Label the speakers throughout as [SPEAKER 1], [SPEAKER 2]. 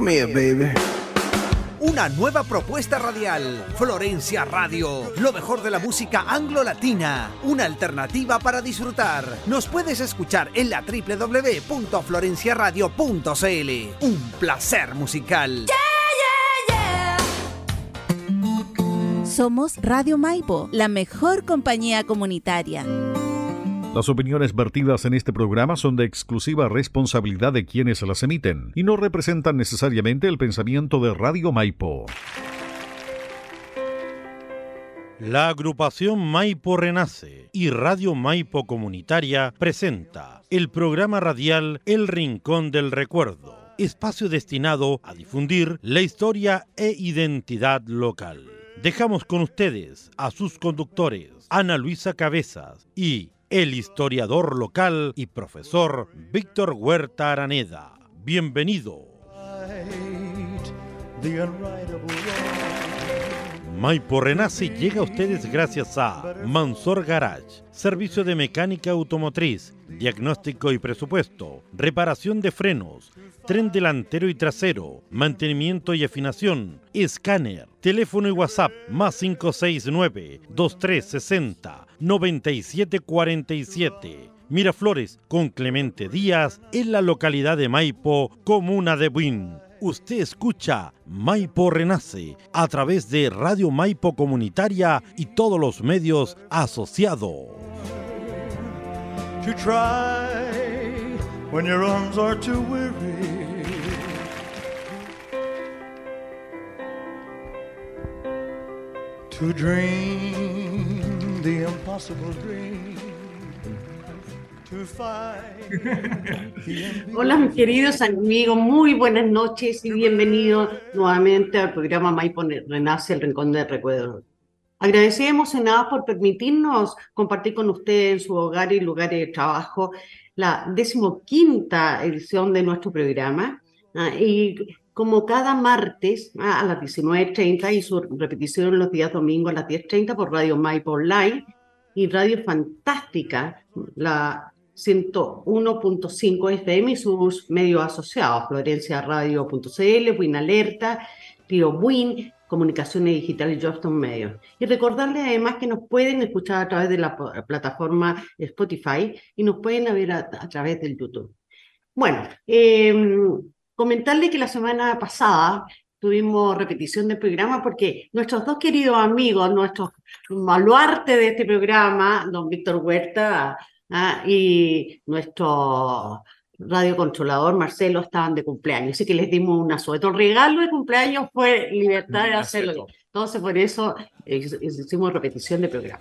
[SPEAKER 1] Come here, baby.
[SPEAKER 2] Una nueva propuesta radial. Florencia Radio. Lo mejor de la música anglo-latina. Una alternativa para disfrutar. Nos puedes escuchar en la www.florenciaradio.cl. Un placer musical.
[SPEAKER 3] Somos Radio Maipo, la mejor compañía comunitaria.
[SPEAKER 4] Las opiniones vertidas en este programa son de exclusiva responsabilidad de quienes las emiten y no representan necesariamente el pensamiento de Radio Maipo.
[SPEAKER 5] La agrupación Maipo Renace y Radio Maipo Comunitaria presenta el programa radial El Rincón del Recuerdo, espacio destinado a difundir la historia e identidad local. Dejamos con ustedes a sus conductores, Ana Luisa Cabezas y el historiador local y profesor Víctor Huerta Araneda. Bienvenido. Maipo Renace llega a ustedes gracias a Mansor Garage, servicio de mecánica automotriz, diagnóstico y presupuesto, reparación de frenos, tren delantero y trasero, mantenimiento y afinación, escáner, teléfono y WhatsApp más 569 2360 9747. Miraflores con Clemente Díaz en la localidad de Maipo, comuna de Buin. Usted escucha Maipo Renace a través de Radio Maipo Comunitaria y todos los medios asociados.
[SPEAKER 6] To dream the impossible dream.
[SPEAKER 7] Hola mis queridos amigos, muy buenas noches y bienvenidos nuevamente al programa Maipo Renace, el Rincón del Recuerdo. Agradecemos en nada por permitirnos compartir con ustedes en su hogar y lugares de trabajo la decimoquinta edición de nuestro programa. ah, y como cada martes ah, a las 19.30 y su repetición los días domingos a las 10.30 por Radio Maipo Online y Radio Fantástica, la 101.5 FM y sus medios asociados, florenciaradio.cl, Win Alerta, Río Win, Comunicaciones Digitales y Johnston Medios. Y recordarles además que nos pueden escuchar a través de la plataforma Spotify y nos pueden ver a, través del YouTube. Bueno, eh, comentarle que la semana pasada tuvimos repetición del programa porque nuestros dos queridos amigos, nuestros baluarte de este programa, don Víctor Huerta ah, y nuestro radiocontrolador Marcelo estaban de cumpleaños, así que les dimos un asueto. El regalo de cumpleaños fue libertad de hacerlo. Entonces, por eso eh, hicimos repetición de programa.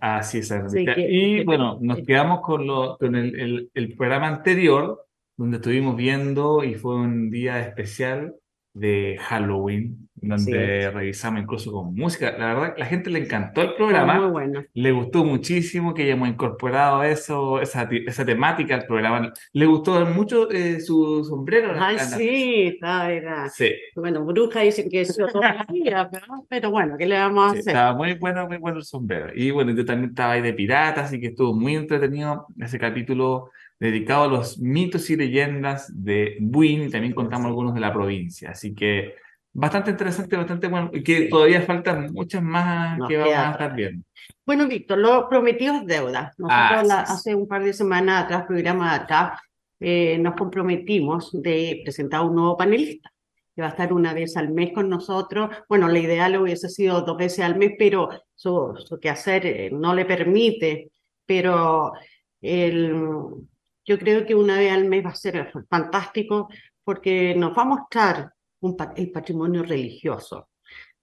[SPEAKER 8] Así es,
[SPEAKER 7] Así que-
[SPEAKER 8] Y bueno, nos quedamos con, lo, con el, el- el programa anterior, donde estuvimos viendo y fue un día especial de Halloween, donde revisamos incluso con música. La verdad, la gente le encantó el programa.
[SPEAKER 7] muy bueno.
[SPEAKER 8] Le gustó muchísimo que hayamos incorporado eso, esa, esa temática al programa. Le gustó mucho eh, su sombrero.
[SPEAKER 7] Ay, sí, está, era.
[SPEAKER 8] Sí,
[SPEAKER 7] Bueno, bruja dicen que es vida, pero, pero bueno, ¿qué le vamos a
[SPEAKER 8] sí,
[SPEAKER 7] hacer?
[SPEAKER 8] estaba muy bueno, muy bueno el sombrero. Y bueno, yo también estaba ahí de pirata, así que estuvo muy entretenido ese capítulo dedicado a los mitos y leyendas de Buin y también contamos algunos de la provincia. Así que bastante interesante, bastante bueno, y que todavía faltan muchas más
[SPEAKER 7] Nos
[SPEAKER 8] que vamos a estar viendo.
[SPEAKER 7] Bueno, Víctor, lo prometido es deuda. Nosotros
[SPEAKER 8] Ah,
[SPEAKER 7] la- hace un par de semanas atrás, programa atrás, eh, nos comprometimos de presentar un nuevo panelista que va a estar una vez al mes con nosotros. Bueno, la ideal hubiese sido dos veces al mes, pero su, su quehacer eh, no le permite. Pero el, yo creo que una vez al mes va a ser fantástico porque nos va a mostrar el patrimonio religioso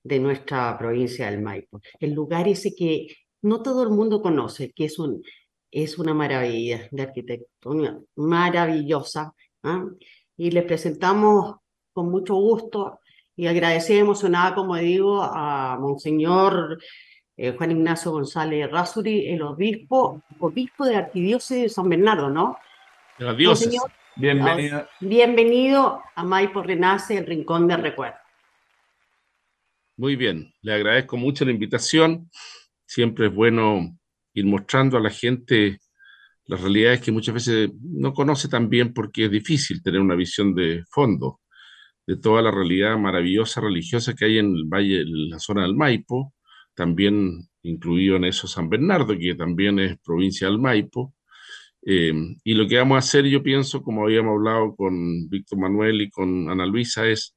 [SPEAKER 7] de nuestra provincia del Maipo. El lugar ese que no todo el mundo conoce, que es, un, es una maravilla de arquitectura maravillosa. ¿ah? Y les presentamos con mucho gusto y agradecida emocionada, como digo, a Monseñor eh, Juan Ignacio González Rasuri, el obispo, obispo de la Arquidiócesis de San Bernardo, ¿no?
[SPEAKER 9] De los dioses.
[SPEAKER 7] Monseñor,
[SPEAKER 8] Bienvenido.
[SPEAKER 7] bienvenido a Maipo Renace, el Rincón del Recuerdo.
[SPEAKER 9] Muy bien, le agradezco mucho la invitación. Siempre es bueno ir mostrando a la gente las realidades que muchas veces no conoce tan bien porque es difícil tener una visión de fondo de toda la realidad maravillosa religiosa que hay en el valle, en la zona del Maipo, también incluido en eso San Bernardo, que también es provincia del Maipo. Eh, y lo que vamos a hacer, yo pienso, como habíamos hablado con Víctor Manuel y con Ana Luisa, es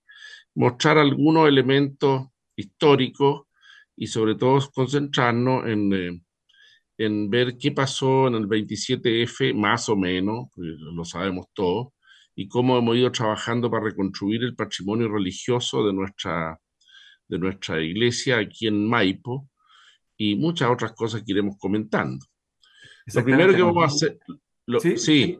[SPEAKER 9] mostrar algunos elementos históricos y sobre todo concentrarnos en, eh, en ver qué pasó en el 27F, más o menos, lo sabemos todos, y cómo hemos ido trabajando para reconstruir el patrimonio religioso de nuestra, de nuestra iglesia aquí en Maipo y muchas otras cosas que iremos comentando. Lo primero que vamos a hacer... ¿Sí?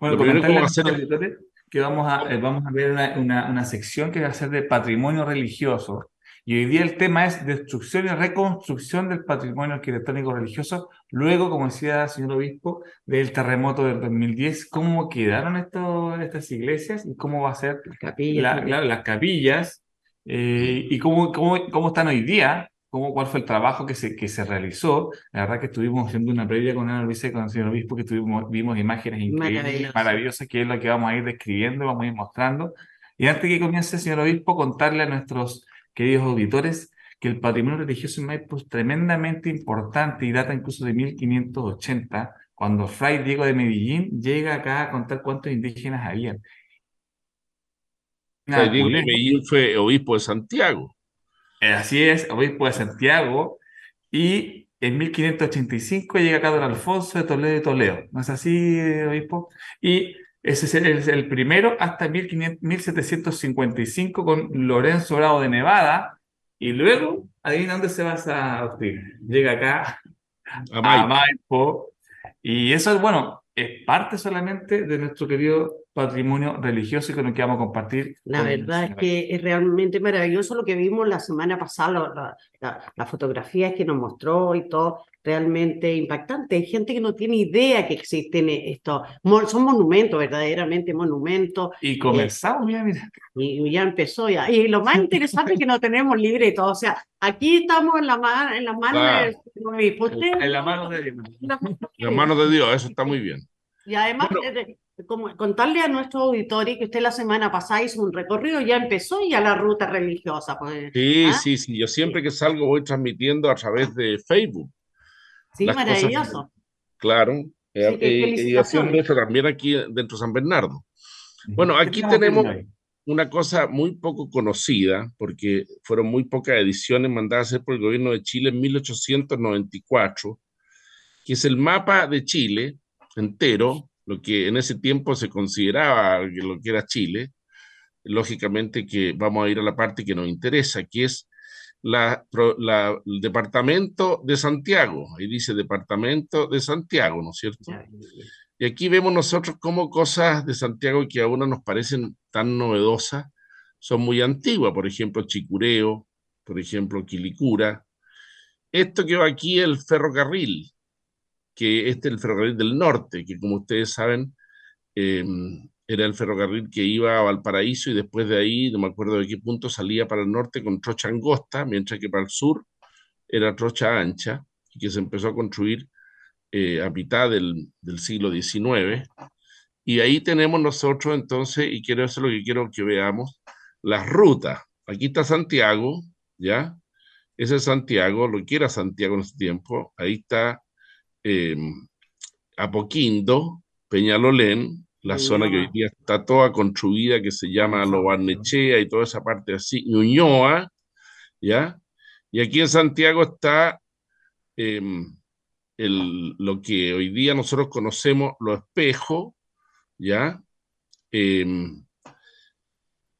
[SPEAKER 8] Bueno, lo primero que vamos a hacer... Que vamos a, eh, vamos a ver una, una, una sección que va a ser de patrimonio religioso. Y hoy día el tema es destrucción y reconstrucción del patrimonio arquitectónico religioso, luego, como decía el señor obispo, del terremoto del 2010, cómo quedaron estas iglesias y cómo va a ser las capillas, las capillas eh, y cómo, cómo, cómo están hoy día, cómo, cuál fue el trabajo que se, que se realizó. La verdad que estuvimos haciendo una previa con Ana Luisa y con el señor obispo, que tuvimos, vimos imágenes increíbles, maravillosas, que es lo que vamos a ir describiendo, vamos a ir mostrando. Y antes que comience, señor obispo, contarle a nuestros queridos auditores, que el patrimonio religioso en Maipo es tremendamente importante y data incluso de 1580, cuando Fray Diego de Medellín llega acá a contar cuántos indígenas habían.
[SPEAKER 9] Fray Diego de Medellín fue obispo de Santiago.
[SPEAKER 8] Eh, así es, obispo de Santiago, y en 1585 llega acá don Alfonso de Toledo de Toledo. ¿No es así, obispo? Y ese es el, primero hasta 1755 con Lorenzo Bravo de Nevada. Y luego, adivina dónde se va a Llega acá a Maipo. Y eso es, bueno, es parte solamente de nuestro querido patrimonio religioso y con el que vamos a compartir.
[SPEAKER 7] La verdad es que es realmente maravilloso lo que vimos la semana pasada, las fotografías que nos mostró y todo, realmente impactante. Hay gente que no tiene idea que existen estos, son monumentos, verdaderamente monumentos.
[SPEAKER 8] Y eh, comenzamos, mira, mira.
[SPEAKER 7] Y ya empezó ya. Y lo más interesante es que no tenemos libre y todo. O sea, aquí estamos en la, mano, en las manos de,
[SPEAKER 8] En la mano de Dios.
[SPEAKER 9] En la mano de Dios, eso está muy bien.
[SPEAKER 7] Y además, eh, como contarle a nuestro auditorio que usted la semana pasada hizo un recorrido, ya empezó ya la ruta religiosa. Pues,
[SPEAKER 9] sí, ¿ah? sí, sí. Yo siempre que salgo voy transmitiendo a través de Facebook.
[SPEAKER 7] Sí, maravilloso.
[SPEAKER 9] claro. Eh, y haciendo eso también aquí dentro de San Bernardo. Bueno, aquí tenemos una cosa muy poco conocida, porque fueron muy pocas ediciones mandadas a hacer por el gobierno de Chile en 1894, que es el mapa de Chile entero, lo que en ese tiempo se consideraba lo que era Chile. Lógicamente que vamos a ir a la parte que nos interesa, que es la, el departamento de Santiago. Ahí dice departamento de Santiago, ¿no es cierto? Y aquí vemos nosotros cómo cosas de Santiago que a uno nos parecen tan novedosas son muy antiguas. Por ejemplo, Chicureo, por ejemplo, Quilicura. Esto que va aquí, el ferrocarril, que este es el ferrocarril del norte, que como ustedes saben, eh, era el ferrocarril que iba a Valparaíso y después de ahí, no me acuerdo de qué punto, salía para el norte con trocha angosta, mientras que para el sur era trocha ancha, y que se empezó a construir eh, a mitad del, del, siglo XIX. Y ahí tenemos nosotros entonces, y quiero eso es lo que quiero que veamos, las rutas. Aquí está Santiago, ¿ya? Ese es Santiago, lo que era Santiago en ese tiempo. Ahí está eh, Apoquindo, Peñalolén, la zona que hoy día está toda construida, que se llama Lo Barnechea y toda esa parte así, Ñuñoa, ¿ya? Y aquí en Santiago está em, el, lo que hoy día nosotros conocemos, los espejos, ¿ya? Em,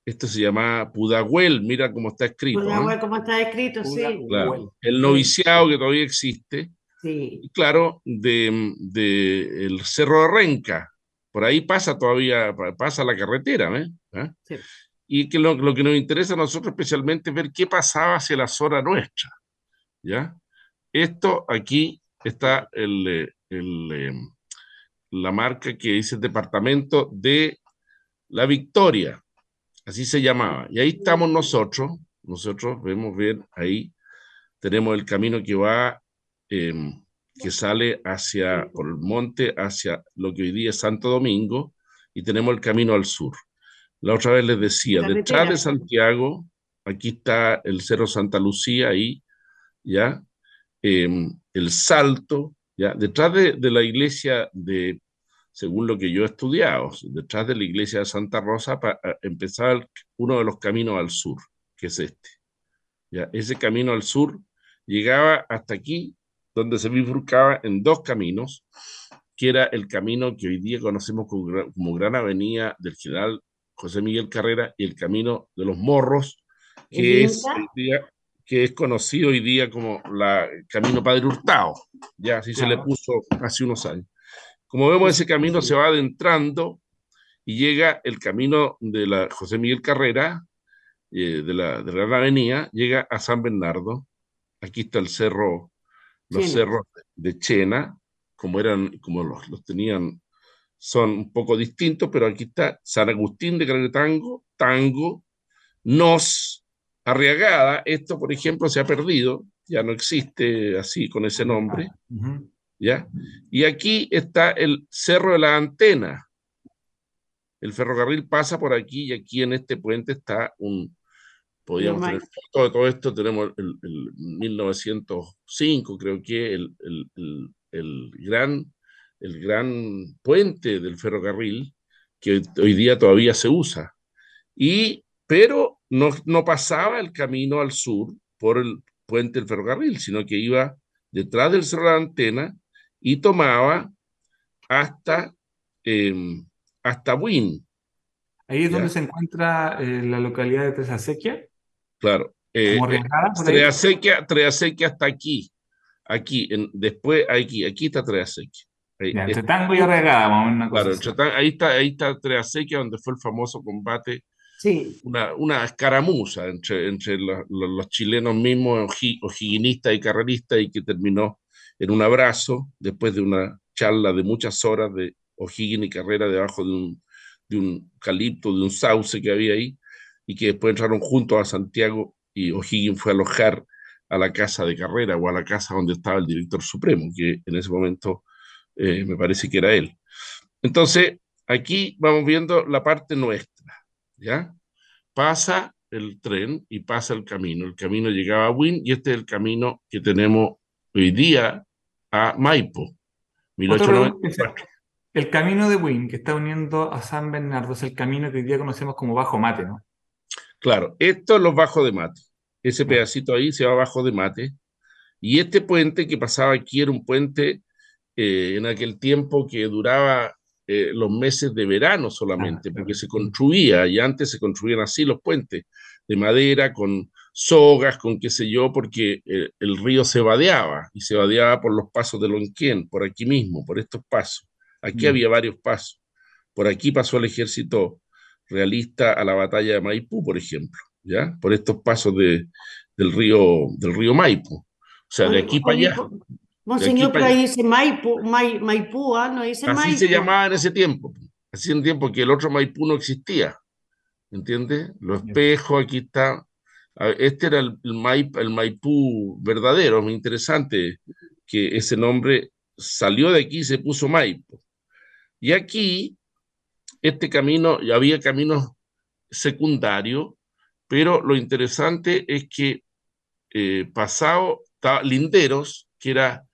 [SPEAKER 9] esto se llama Pudahuel, mira cómo está escrito.
[SPEAKER 7] Pudahuel, cómo está escrito, sí.
[SPEAKER 9] El noviciado que todavía existe. Sí. Y claro, de, de, el Cerro de Renca, por ahí pasa todavía, pasa la carretera, ¿eh? ¿Ah? Y que lo, lo, que nos interesa a nosotros especialmente es ver qué pasaba hacia la zona nuestra, ¿ya? Esto aquí está el, eh, el, em, la marca que dice Departamento de la Victoria, así se llamaba. Y ahí estamos nosotros, nosotros vemos bien ahí, tenemos el camino que va eh, que sale hacia, por el monte, hacia lo que hoy día es Santo Domingo, y tenemos el camino al sur. La otra vez les decía, detrás de Santiago, aquí está el Cerro Santa Lucía, ahí, ¿ya? Em, el Salto, ¿ya? Detrás de, de, la iglesia de, según lo que yo he estudiado, detrás de la iglesia de Santa Rosa, para empezar uno de los caminos al sur, que es este. ¿ya? Ese camino al sur llegaba hasta aquí, donde se bifurcaba en dos caminos, que era el camino que hoy día conocemos como, como Gran Avenida del General José Miguel Carrera y el camino de los Morros, que es, que es conocido hoy día como la Camino Padre Hurtado, ya así se le puso hace unos años. Como vemos, ese camino se va adentrando y llega el camino de la José Miguel Carrera, eh, de, la, de la Avenida, llega a San Bernardo. Aquí está el cerro, los cerros de Chena, como eran, como los, los tenían son un poco distintos, pero aquí está San Agustín de Caretango, Tango, Nos, Arriagada. Esto, por ejemplo, se ha perdido, ya no existe así con ese nombre. ¿ya? Y aquí está el Cerro de la Antena. El ferrocarril pasa por aquí y aquí en este puente está un, podríamos tener foto de todo esto, tenemos el, 1905, creo que el, el, el gran el gran puente del ferrocarril, que hoy día todavía se usa. Y, pero no, no pasaba el camino al sur por el puente del ferrocarril, sino que iba detrás del cerro de la antena y tomaba hasta, eh, hasta Buin.
[SPEAKER 8] Ahí es donde se encuentra eh, la localidad de Tresasequia.
[SPEAKER 9] Claro. Eh, Treasequia, Treasequia hasta aquí. Aquí, en, después aquí, aquí está Treasequia.
[SPEAKER 8] Ahí, entre Tango y Arregada,
[SPEAKER 9] Claro, ahí está, ahí está Treasequia, donde fue el famoso combate,
[SPEAKER 7] sí.
[SPEAKER 9] una, una escaramuza entre, entre los, chilenos mismos, ojiguinistas y carreristas, y que terminó en un abrazo, después de una charla de muchas horas de O'Higgins y Carrera debajo de un, de un calipto, de un sauce que había ahí, y que después entraron juntos a Santiago y O'Higgins fue a alojar a la casa de Carrera o a la casa donde estaba el director supremo, que en ese momento eh, me parece que era él. Entonces, aquí vamos viendo la parte nuestra, ¿ya? Pasa el tren y pasa el camino. El camino llegaba a Win y este es el camino que tenemos hoy día a Maipo.
[SPEAKER 8] El camino de Win que está uniendo a San Bernardo es el camino que hoy día conocemos como Bajo Mate, ¿no?
[SPEAKER 9] Claro, esto es los Bajos de Mate. Ese pedacito ahí se va Bajo de Mate. Y este puente que pasaba aquí era un puente eh, en aquel tiempo que duraba eh, los meses de verano solamente, porque se construía, y antes se construían así los puentes, de madera, con sogas, con qué sé yo, porque eh, el río se vadeaba, y se vadeaba por los pasos de Lonquén, por aquí mismo, por estos pasos. Aquí mm. había varios pasos. Por aquí pasó el ejército realista a la batalla de Maipú, por ejemplo, ¿ya? Por estos pasos de, del, río, del río Maipú. O sea, de aquí para allá.
[SPEAKER 7] Monseñor, pero ahí dice Maipú, Maipú, ¿ah? no dice
[SPEAKER 9] Así se llamaba en ese tiempo. Así en tiempo que el otro Maipú no existía. ¿Entiendes? Los espejos, aquí está. Este era el, el Maipú verdadero, muy interesante que ese nombre salió de aquí y se puso Maipo. Y aquí, este camino, había caminos secundarios, pero lo interesante es que eh, pasado, Linderos, que era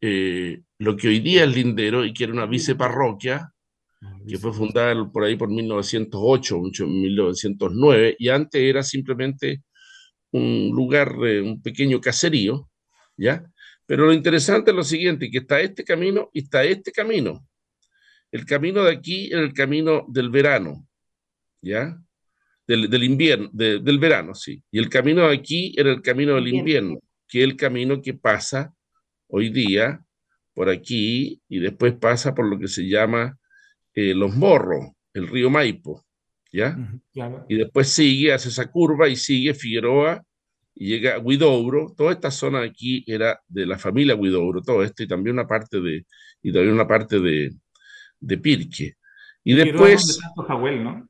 [SPEAKER 9] eh, lo que hoy día es Lindero y que era una viceparroquia, que fue fundada por ahí por 1908, 1909, y antes era simplemente un lugar, un pequeño caserío, ¿ya? Pero lo interesante es lo siguiente, que está este camino y está este camino. El camino de aquí era el camino del verano, ¿ya? Del, invierno, del verano, sí. Y el camino de aquí era el camino del invierno, que es el camino que pasa hoy día por aquí y después pasa por lo que se llama eh, Los Morros, el río Maipo, ¿ya? Y después sigue, hace esa curva y sigue Figueroa y llega a Huidouro. Toda esta zona de aquí era de la familia Huidouro, todo esto y también una parte de, y también una parte de, de Pirque. Y después...
[SPEAKER 8] Alto Jahuel, ¿no?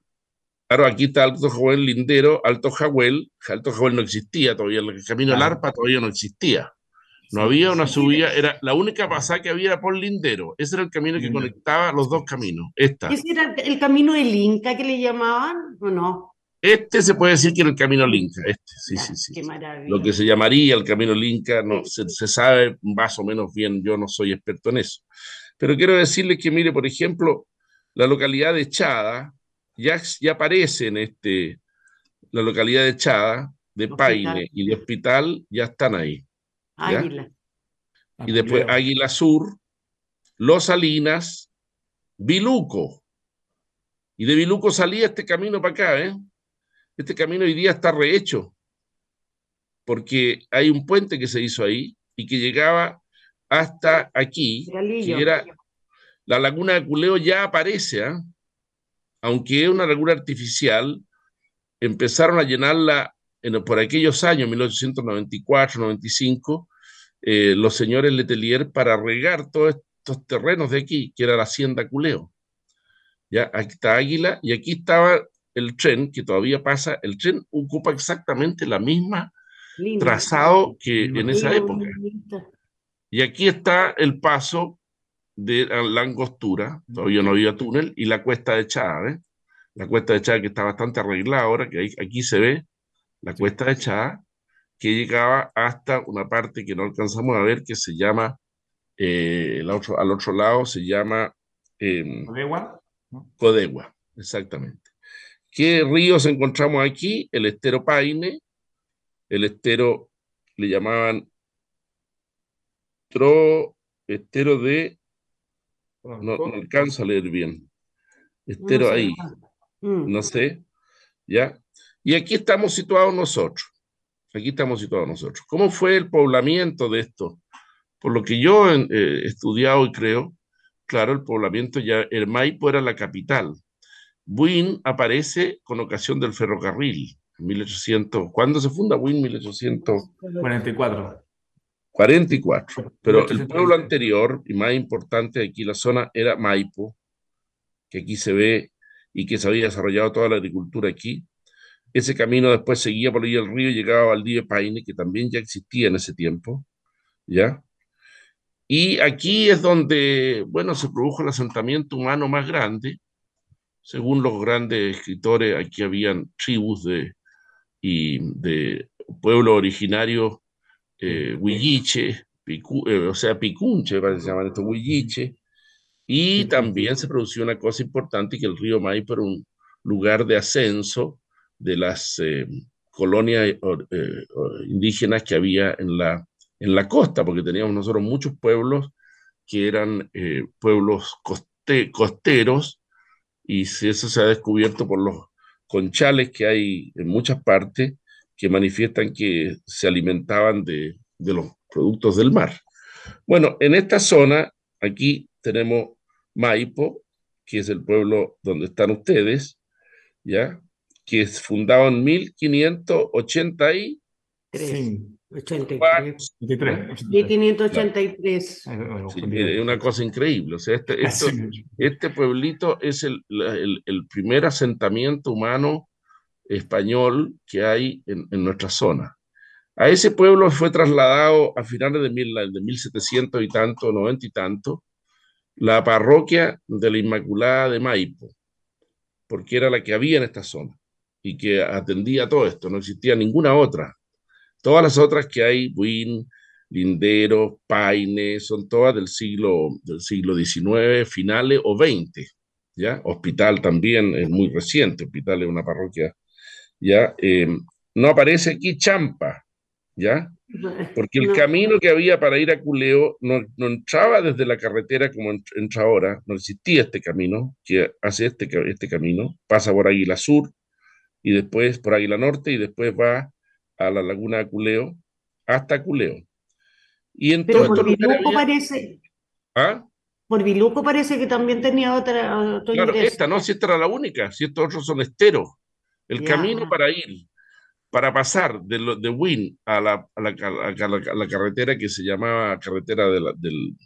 [SPEAKER 9] Claro, aquí está Alto Jahuel, Lindero, Alto Jahuel. Alto Jahuel no existía todavía, el camino del Arpa todavía no existía. No había una subida, era la única pasada que había por Lindero. Ese era el camino que conectaba los dos caminos. Esta.
[SPEAKER 7] ¿Ese era el camino del Inca que le llamaban o no?
[SPEAKER 9] Este se puede decir que era el camino Inca, este, sí, sí, sí.
[SPEAKER 7] Qué maravilla.
[SPEAKER 9] Lo que se llamaría el camino Inca, no, se, sabe más o menos bien, yo no soy experto en eso. Pero quiero decirle que, mire, por ejemplo, la localidad de Chada ya, ya aparece en este, la localidad de Chada, de Paine y de Hospital ya están ahí.
[SPEAKER 7] Águila.
[SPEAKER 9] Y después Águila Sur, Los Salinas, Biluco. Y de Biluco salía este camino para acá, ¿eh? Este camino hoy día está rehecho, porque hay un puente que se hizo ahí y que llegaba hasta aquí, que era la laguna de Culeo ya aparece, ¿ah? aunque es una laguna artificial, empezaron a llenarla por aquellos años, 1894, 95, eh, los señores Letelier para regar todos estos terrenos de aquí, que era la hacienda Culeo. Ya, aquí está Águila y aquí estaba el tren, que todavía pasa, el tren ocupa exactamente la misma trazado que en esa época. Y aquí está el paso de la angostura, todavía no había túnel, y la cuesta de Chá, La cuesta de Chá que está bastante arreglada ahora, que aquí se ve la cuesta de Chá, que llegaba hasta una parte que no alcanzamos a ver, que se llama, eh, otro, al otro lado se llama...
[SPEAKER 8] Eh,
[SPEAKER 9] Codegua, exactamente. ¿Qué ríos encontramos aquí? El estero Paine, el estero le llamaban tro, estero de, no, alcanzo a leer bien, estero ahí, mm. no sé, ¿ya? Y aquí estamos situados nosotros, aquí estamos situados nosotros. ¿Cómo fue el poblamiento de esto? Por lo que yo eh, he estudiado y creo, claro, el poblamiento ya, el Maipo era la capital, Buin aparece con ocasión del ferrocarril, 1800. ¿Cuándo se funda Buin? 1844. 44. Pero el pueblo anterior y más importante aquí la zona era Maipo, que aquí se ve y que se había desarrollado toda la agricultura aquí. Ese camino después seguía por ahí el río y llegaba a Valdivia Paine, que también ya existía en ese tiempo, ¿ya? Y aquí es donde, bueno, se produjo el asentamiento humano más grande, según los grandes escritores, aquí habían tribus de, y de pueblos originarios eh, huilliche, eh, o sea, picunche, se llaman estos huilliche, y también se produció una cosa importante, que el río Maipo era un lugar de ascenso de las eh, colonias eh, indígenas que había en la, en la costa, porque teníamos nosotros muchos pueblos que eran pueblos costeros y eso se ha descubierto por los conchales que hay en muchas partes que manifiestan que se alimentaban de, los productos del mar. Bueno, en esta zona, aquí tenemos Maipo, que es el pueblo donde están ustedes, ¿ya? Que es fundado en 1583.
[SPEAKER 7] Sí. 83. 1583.
[SPEAKER 9] es una cosa increíble. O sea, este, este pueblito es el, el, primer asentamiento humano español que hay en, en, nuestra zona. A ese pueblo fue trasladado a finales de, mil, de 1700 y tanto, 90 y tanto, la parroquia de la Inmaculada de Maipo, porque era la que había en esta zona y que atendía todo esto, no existía ninguna otra. Todas las otras que hay, Buin, Lindero, Paine, son todas del siglo, del siglo XIX, finales o XX. ¿ya? Hospital también es muy reciente, Hospital es una parroquia. ¿Ya? Eh, no aparece aquí Champa, ¿ya? Porque el camino que había para ir a Culeo no, no entraba desde la carretera como entra ahora, no existía este camino que hace este, este camino, pasa por Águila Sur y después por Águila Norte y después va a la laguna de Culeo hasta Culeo. Y en
[SPEAKER 7] Pero por Biluco parece.
[SPEAKER 9] ¿Ah?
[SPEAKER 7] Por Biluco parece que también tenía otra.
[SPEAKER 9] claro, esta no, si esta era la única, si estos otros son esteros. El camino para ir, para pasar de, de Win a la, a, la, la, carretera que se llamaba carretera de la, del,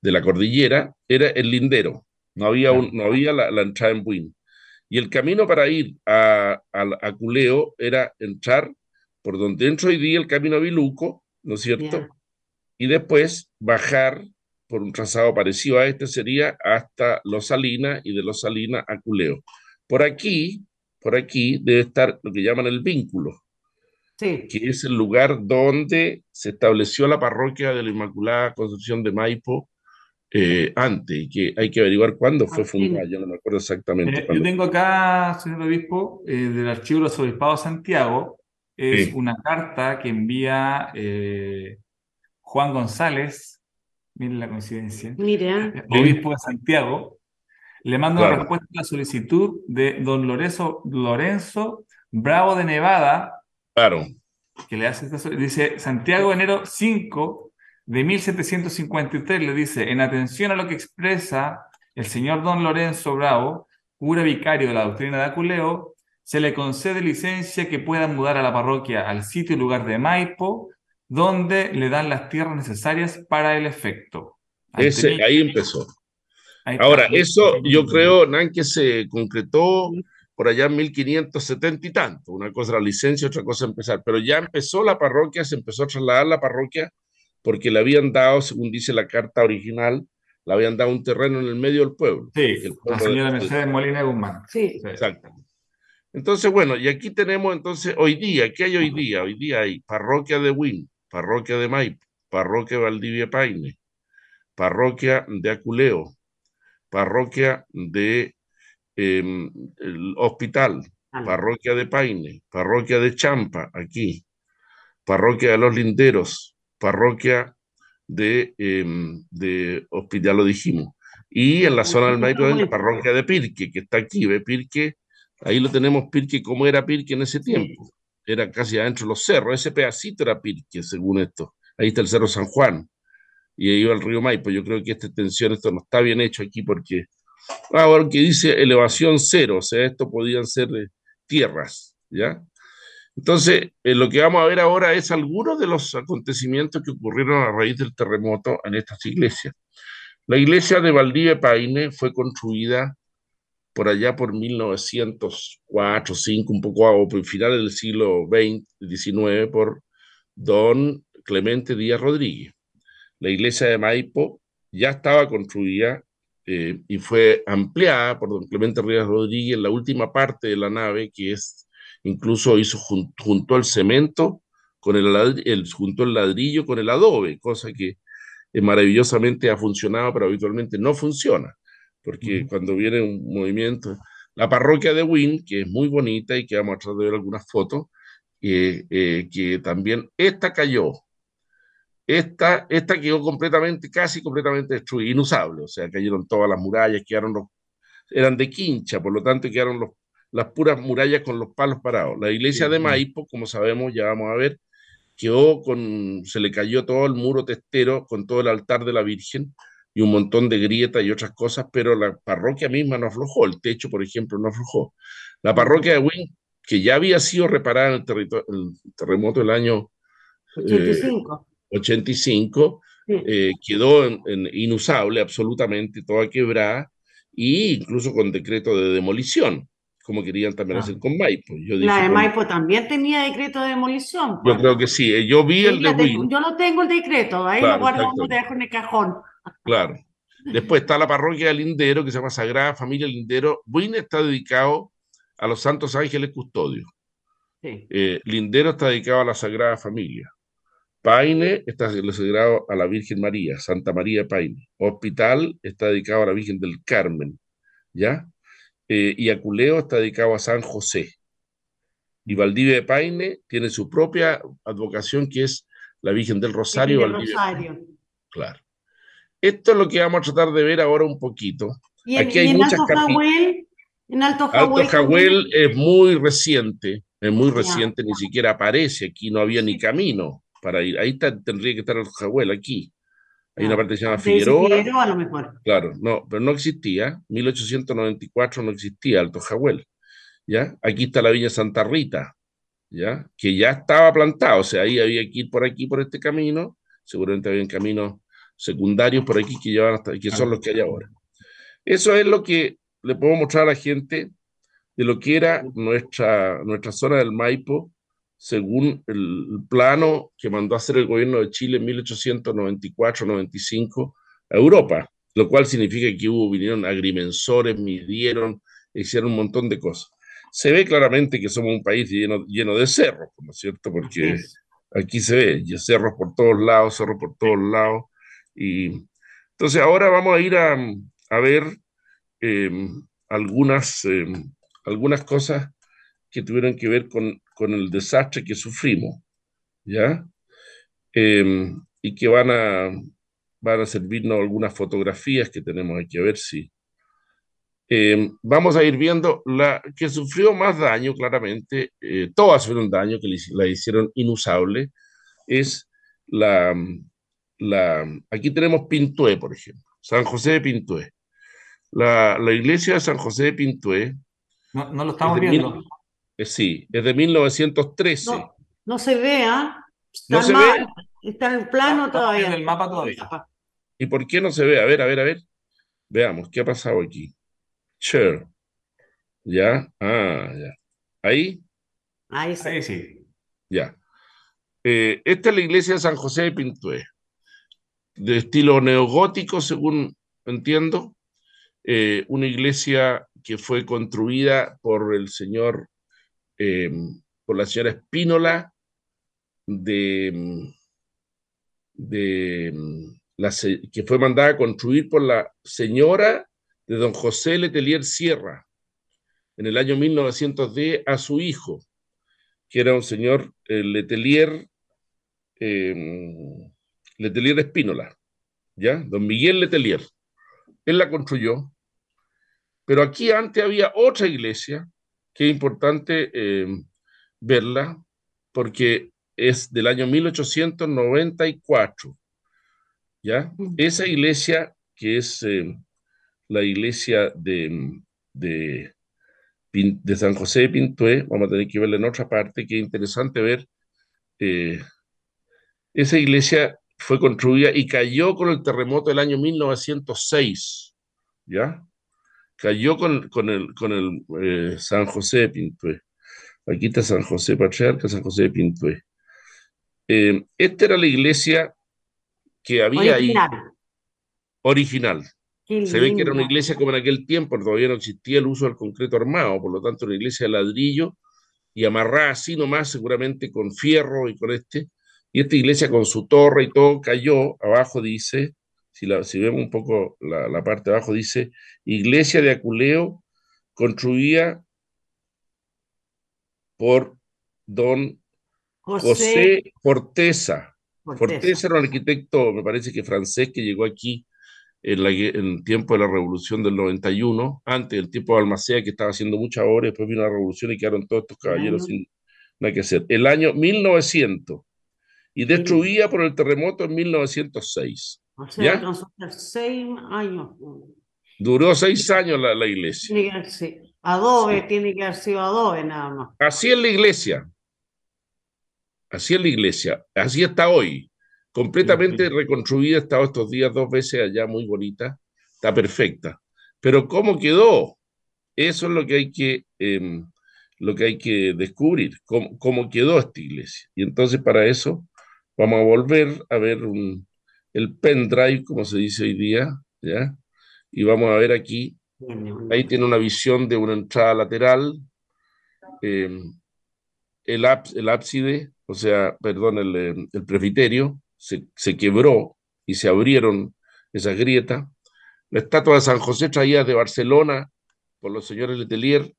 [SPEAKER 9] de la cordillera, era el lindero. No había, un, no había la, entrada en Win. Y el camino para ir a, a, Culeo era entrar por donde entra hoy día el camino a Biluco, ¿no es cierto? y después bajar por un trazado parecido a este sería hasta Los Salinas y de Los Salinas a Culeo. Por aquí, por aquí debe estar lo que llaman el vínculo, que es el lugar donde se estableció la parroquia de la Inmaculada Concepción de Maipo eh, antes, que hay que averiguar cuándo fue fundada, yo no me acuerdo exactamente.
[SPEAKER 8] Eh, yo tengo acá, señor obispo, eh, del archivo de los obispados de Santiago, es una carta que envía Juan González, miren la coincidencia,
[SPEAKER 7] Mira.
[SPEAKER 8] obispo de Santiago, le manda una respuesta a la solicitud de don Lorenzo, Lorenzo Bravo de Nevada,
[SPEAKER 9] claro.
[SPEAKER 8] que le hace esta dice Santiago, enero 5 de 1753, le dice, en atención a lo que expresa el señor don Lorenzo Bravo, cura vicario de la doctrina de Aculeo, se le concede licencia que pueda mudar a la parroquia al sitio y lugar de Maipo, donde le dan las tierras necesarias para el efecto.
[SPEAKER 9] Ese, ahí empezó. Ahora, eso yo creo, Nan, que se concretó por allá en 1570 y tanto. Una cosa la licencia, otra cosa empezar. Pero ya empezó la parroquia, se empezó a trasladar la parroquia porque le habían dado, según dice la carta original, le habían dado un terreno en el medio del pueblo.
[SPEAKER 8] Sí, la señora Mercedes Molina Guzmán.
[SPEAKER 7] Sí.
[SPEAKER 9] Exactamente. Entonces, bueno, y aquí tenemos entonces hoy día, ¿qué hay hoy día? Hoy día hay parroquia de Win, parroquia de Maipo, parroquia de Valdivia Paine, parroquia de Aculeo, parroquia de em, el hospital, ah. parroquia de Paine, parroquia de Champa, aquí, parroquia de los Linderos, parroquia de, em, de hospital, lo dijimos. Y en la zona del Maipo, la parroquia de Pirque, que está aquí, ve Pirque, ahí lo tenemos Pirque, ¿cómo era Pirque en ese tiempo? Era casi adentro de los cerros, ese pedacito era Pirque, según esto. Ahí está el Cerro San Juan y va el río Maipo. Yo creo que esta extensión, esto no está bien hecho aquí porque, ahora que dice elevación cero, o sea, esto podían ser eh, tierras, ¿ya? Entonces, eh, lo que vamos a ver ahora es algunos de los acontecimientos que ocurrieron a raíz del terremoto en estas iglesias. La iglesia de Valdivia Paine fue construida por allá por 1904, 5, un poco a finales del siglo XX, XIX, por don Clemente Díaz Rodríguez la iglesia de Maipo ya estaba construida eh, y fue ampliada por don Clemente Rivas Rodríguez, la última parte de la nave, que es, incluso hizo junto el cemento con el, el, junto el ladrillo con el adobe, cosa que eh, maravillosamente ha funcionado, pero habitualmente no funciona, porque cuando viene un movimiento, la parroquia de Wynn, que es muy bonita y que vamos a tratar de ver algunas fotos, eh, que también esta cayó, esta, esta quedó completamente, casi completamente destruida, inusable, o sea, cayeron todas las murallas, quedaron los, eran de quincha, por lo tanto quedaron los, las puras murallas con los palos parados. La iglesia de Maipo, como sabemos, ya vamos a ver, quedó con, se le cayó todo el muro testero con todo el altar de la Virgen y un montón de grietas y otras cosas, pero la parroquia misma no aflojó, el techo, por ejemplo, no aflojó. La parroquia de Wynn, que ya había sido reparada en el, terremoto del año
[SPEAKER 7] 85.
[SPEAKER 9] 85, eh, quedó inusable absolutamente, toda quebrada, e incluso con decreto de demolición, como querían también ah. hacer con Maipo.
[SPEAKER 7] Yo la de Maipo también tenía decreto de demolición.
[SPEAKER 9] Yo pues. creo que sí, eh, yo vi el de
[SPEAKER 7] Win. Yo no tengo el decreto, ahí lo guardo dejo en el cajón.
[SPEAKER 9] Claro. Después está la parroquia de Lindero, que se llama Sagrada Familia Lindero. Win está dedicado a los santos ángeles custodios. Eh, Lindero está dedicado a la Sagrada Familia. Paine está dedicado a la Virgen María, Santa María Paine. Hospital está dedicado a la Virgen del Carmen, ¿ya? Eh, y Aculeo está dedicado a San José. Y Valdivia de Paine tiene su propia advocación que es la Virgen del Rosario.
[SPEAKER 7] Virgen del Rosario.
[SPEAKER 9] Claro. Esto es lo que vamos a tratar de ver ahora un poquito.
[SPEAKER 7] ¿Y en, Aquí hay muchas Alto Jahuel, en Alto
[SPEAKER 9] Jahuel, Alto Jahuel es muy reciente, es muy reciente, ni siquiera aparece, aquí no había ni camino para ir. Ahí tendría que estar el Jahuel, aquí. Hay una parte que se llama Figueroa.
[SPEAKER 7] Figueroa a lo mejor.
[SPEAKER 9] Claro, no, pero no existía. 1894 no existía Alto Jahuel. ¿Ya? Aquí está la Villa Santa Rita, ¿ya? Que ya estaba plantado, o sea, ahí había que ir por aquí, por este camino. Seguramente había caminos secundarios por aquí que llevan hasta, que son los que hay ahora. Eso es lo que le puedo mostrar a la gente de lo que era nuestra, nuestra zona del Maipo según el plano que mandó a hacer el gobierno de Chile en 1894-95 a Europa, lo cual significa que hubo, vinieron agrimensores, midieron, hicieron un montón de cosas. Se ve claramente que somos un país lleno, lleno de cerros, ¿no es cierto? Porque aquí se ve cerros por todos lados, cerros por todos lados. Y entonces ahora vamos a ir a, a ver em, algunas, em, algunas cosas que tuvieron que ver con, con el desastre que sufrimos, ¿ya? Em, y que van a, van a servirnos algunas fotografías que tenemos aquí, a ver si. vamos a ir viendo la que sufrió más daño, claramente, eh, todas sufrieron daño, que la hicieron inusable, es la, la, aquí tenemos Pintué, por ejemplo, San José de Pintué. La, la iglesia de San José de Pintué.
[SPEAKER 8] No, no lo estamos viendo.
[SPEAKER 9] Sí, es de 1913.
[SPEAKER 7] No, no se ve, ¿ah?
[SPEAKER 9] No se ve.
[SPEAKER 7] Está en el plano todavía.
[SPEAKER 8] En el mapa todavía.
[SPEAKER 9] ¿Y por qué no se ve? A ver, a ver, a ver. Veamos, ¿qué ha pasado aquí? Sure. ¿Ya? Ah, ya. ¿Ahí?
[SPEAKER 8] Ahí sí.
[SPEAKER 9] Ya. Eh, esta es la iglesia de San José de Pintué, de estilo neogótico, según entiendo. Eh, una iglesia que fue construida por el señor, eh, por la señora Espínola, de, de la, que fue mandada a construir por la señora de don José Letelier Sierra en el año 1910 a su hijo, que era un señor Letelier eh, Letelier Espínola, ¿ya? Don Miguel Letelier. Él la construyó, pero aquí antes había otra iglesia que es importante em, verla porque es del año 1894, ¿ya? Esa iglesia que es em, la iglesia de, de, de, San José de Pintué, vamos a tener que verla en otra parte, que es interesante ver eh, esa iglesia fue construida y cayó con el terremoto del año 1906, ¿ya? Cayó con, con el, con el eh, San José de Pintué. Aquí está San José Patriarca, San José de Pintué. Eh, esta era la iglesia que había
[SPEAKER 7] original.
[SPEAKER 9] ahí. Original. Se ve que era una iglesia como en aquel tiempo, todavía no existía el uso del concreto armado, por lo tanto, una iglesia de ladrillo y amarrada así nomás, seguramente con fierro y con este, y esta iglesia con su torre y todo cayó, abajo dice, si, la, si vemos un poco la, parte de abajo, dice, iglesia de Aculeo construida por don José, Forteza. Forteza. era un arquitecto, me parece que francés, que llegó aquí en, el tiempo de la revolución del 91, antes del tiempo de Almacea, que estaba haciendo mucha obra, después vino la revolución y quedaron todos estos caballeros sin nada que hacer. El año 1900 y destruida por el terremoto en 1906.
[SPEAKER 7] O sea, seis años.
[SPEAKER 9] Duró seis años la, la iglesia.
[SPEAKER 7] Adobe tiene que haber sido adobe nada más.
[SPEAKER 9] Así es la iglesia. Así es la iglesia. Así está hoy. Completamente reconstruida. Estado estos días dos veces allá, muy bonita. Está perfecta. Pero ¿cómo quedó? Eso es lo que hay que, em, lo que, hay que descubrir. Cómo, cómo quedó esta iglesia. Y entonces para eso Vamos a volver a ver el pendrive, como se dice hoy día, ¿ya? Y vamos a ver aquí, ahí tiene una visión de una entrada lateral, em, el, el, ábside, o sea, perdón, el, em, el presbiterio, se, se, quebró y se abrieron esas grietas. La estatua de San José traída de Barcelona por los señores Letelier,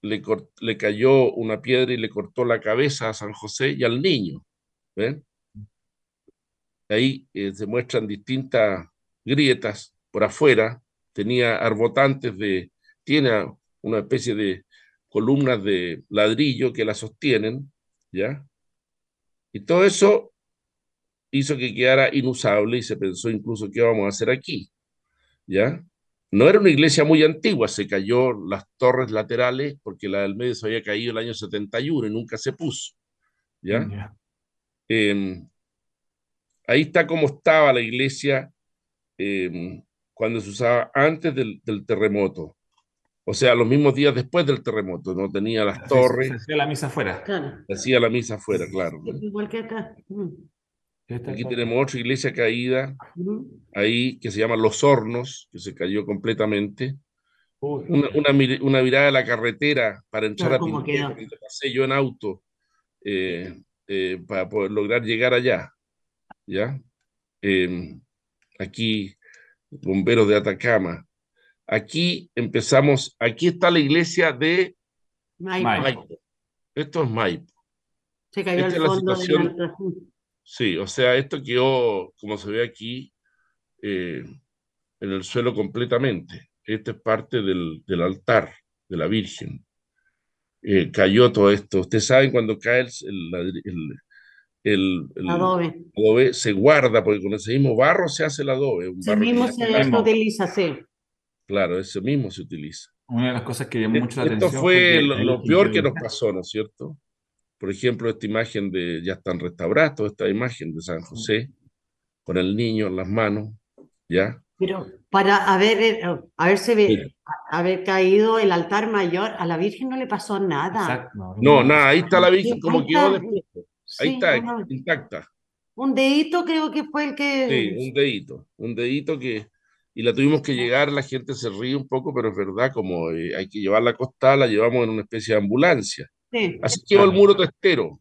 [SPEAKER 9] le, le cayó una piedra y le cortó la cabeza a San José y al niño. ¿ven? Ahí eh, se muestran distintas grietas por afuera. Tenía arbotantes de, tiene una especie de columnas de ladrillo que la sostienen, ¿ya? Y todo eso hizo que quedara inusable y se pensó incluso qué vamos a hacer aquí, ¿ya? No era una iglesia muy antigua, se cayó las torres laterales porque la del medio se había caído el año 71 y nunca se puso, ¿ya? Em, Ahí está cómo estaba la iglesia em, cuando se usaba antes del, terremoto. O sea, los mismos días después del terremoto, no tenía las torres. Se
[SPEAKER 8] hacía la misa afuera.
[SPEAKER 9] Se hacía la misa afuera, claro.
[SPEAKER 7] Igual que acá. Mm.
[SPEAKER 9] Aquí tenemos otra iglesia caída, ahí que se llama Los Hornos, que se cayó completamente. Una, una, mirada a la carretera para entrar a Pinto, porque pasé yo en auto eh, eh, para poder lograr llegar allá. ¿Ya? Em, aquí, bomberos de Atacama. Aquí empezamos, aquí está la iglesia de Maipo. Esto es Maipo.
[SPEAKER 7] Se cayó el fondo
[SPEAKER 9] Sí, o sea, esto quedó, como se ve aquí, eh, en el suelo completamente. Esta es parte del, altar de la Virgen. Eh, cayó todo esto. Ustedes saben cuando cae el, el, adobe. se guarda, porque con ese mismo barro se hace el adobe.
[SPEAKER 7] Un ese mismo se, utiliza, sí.
[SPEAKER 9] Claro, ese mismo se utiliza.
[SPEAKER 8] Una de las cosas que llamó mucho la atención.
[SPEAKER 9] Esto fue lo, peor que nos pasó, ¿no es cierto? Por ejemplo, esta imagen de, ya están restaurados, esta imagen de San José, con el niño en las manos, ¿ya?
[SPEAKER 7] Pero para haber, eh, haberse haber caído el altar mayor, a la Virgen no le pasó nada.
[SPEAKER 9] No, nada, ahí está la Virgen como quedó después. Ahí está, intacta.
[SPEAKER 7] Un dedito creo que fue el que...
[SPEAKER 9] Sí, un dedito, un dedito que... Y la tuvimos que llegar, la gente se ríe un poco, pero es verdad, como eh, hay que llevarla a costal, la llevamos en una especie de ambulancia. Así quedó el muro testero.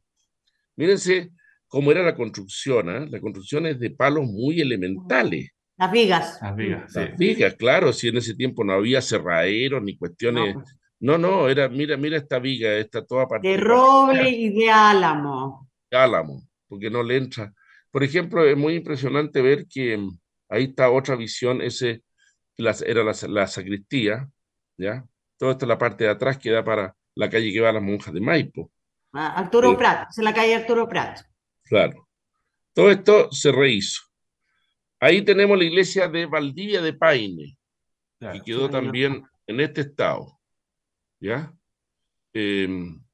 [SPEAKER 9] Mírense cómo era la construcción, ¿eh? la construcción es de palos muy elementales.
[SPEAKER 7] Las vigas.
[SPEAKER 8] Las vigas,
[SPEAKER 9] Las vigas, claro, si en ese tiempo no había cerraderos ni cuestiones... Pues. No, no, era, mira, mira esta viga, está toda
[SPEAKER 7] parte. De roble y de álamo.
[SPEAKER 9] Álamo, porque no le entra. Por ejemplo, es muy impresionante ver que mm, ahí está otra visión, ese era la, sacristía, ¿ya? Toda esta la parte de atrás que da para la calle que va a las monjas de Maipo.
[SPEAKER 7] Ah, Arturo eh, Prat, es la calle Arturo Prat.
[SPEAKER 9] Claro. Todo esto se rehizo. Ahí tenemos la iglesia de Valdivia de Paine, que quedó también en este estado. ¿Ya? Em,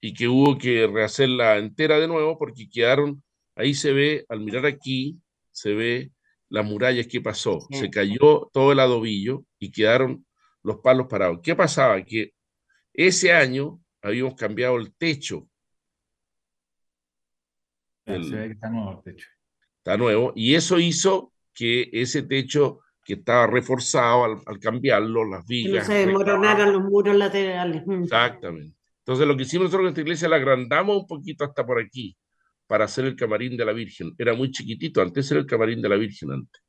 [SPEAKER 9] y que hubo que rehacerla entera de nuevo porque quedaron, ahí se ve, al mirar aquí, se ve las murallas que pasó. Se cayó todo el adobillo y quedaron los palos parados. ¿Qué pasaba? Que ese año habíamos cambiado el techo.
[SPEAKER 8] está nuevo el techo.
[SPEAKER 9] Está nuevo. Y eso hizo que ese techo que estaba reforzado al, cambiarlo, las vigas.
[SPEAKER 7] Que no se desmoronaran los muros laterales.
[SPEAKER 9] Mm. Exactamente. Entonces lo que hicimos nosotros en esta iglesia la agrandamos un poquito hasta por aquí para hacer el camarín de la Virgen. Era muy chiquitito, antes era el camarín de la Virgen antes.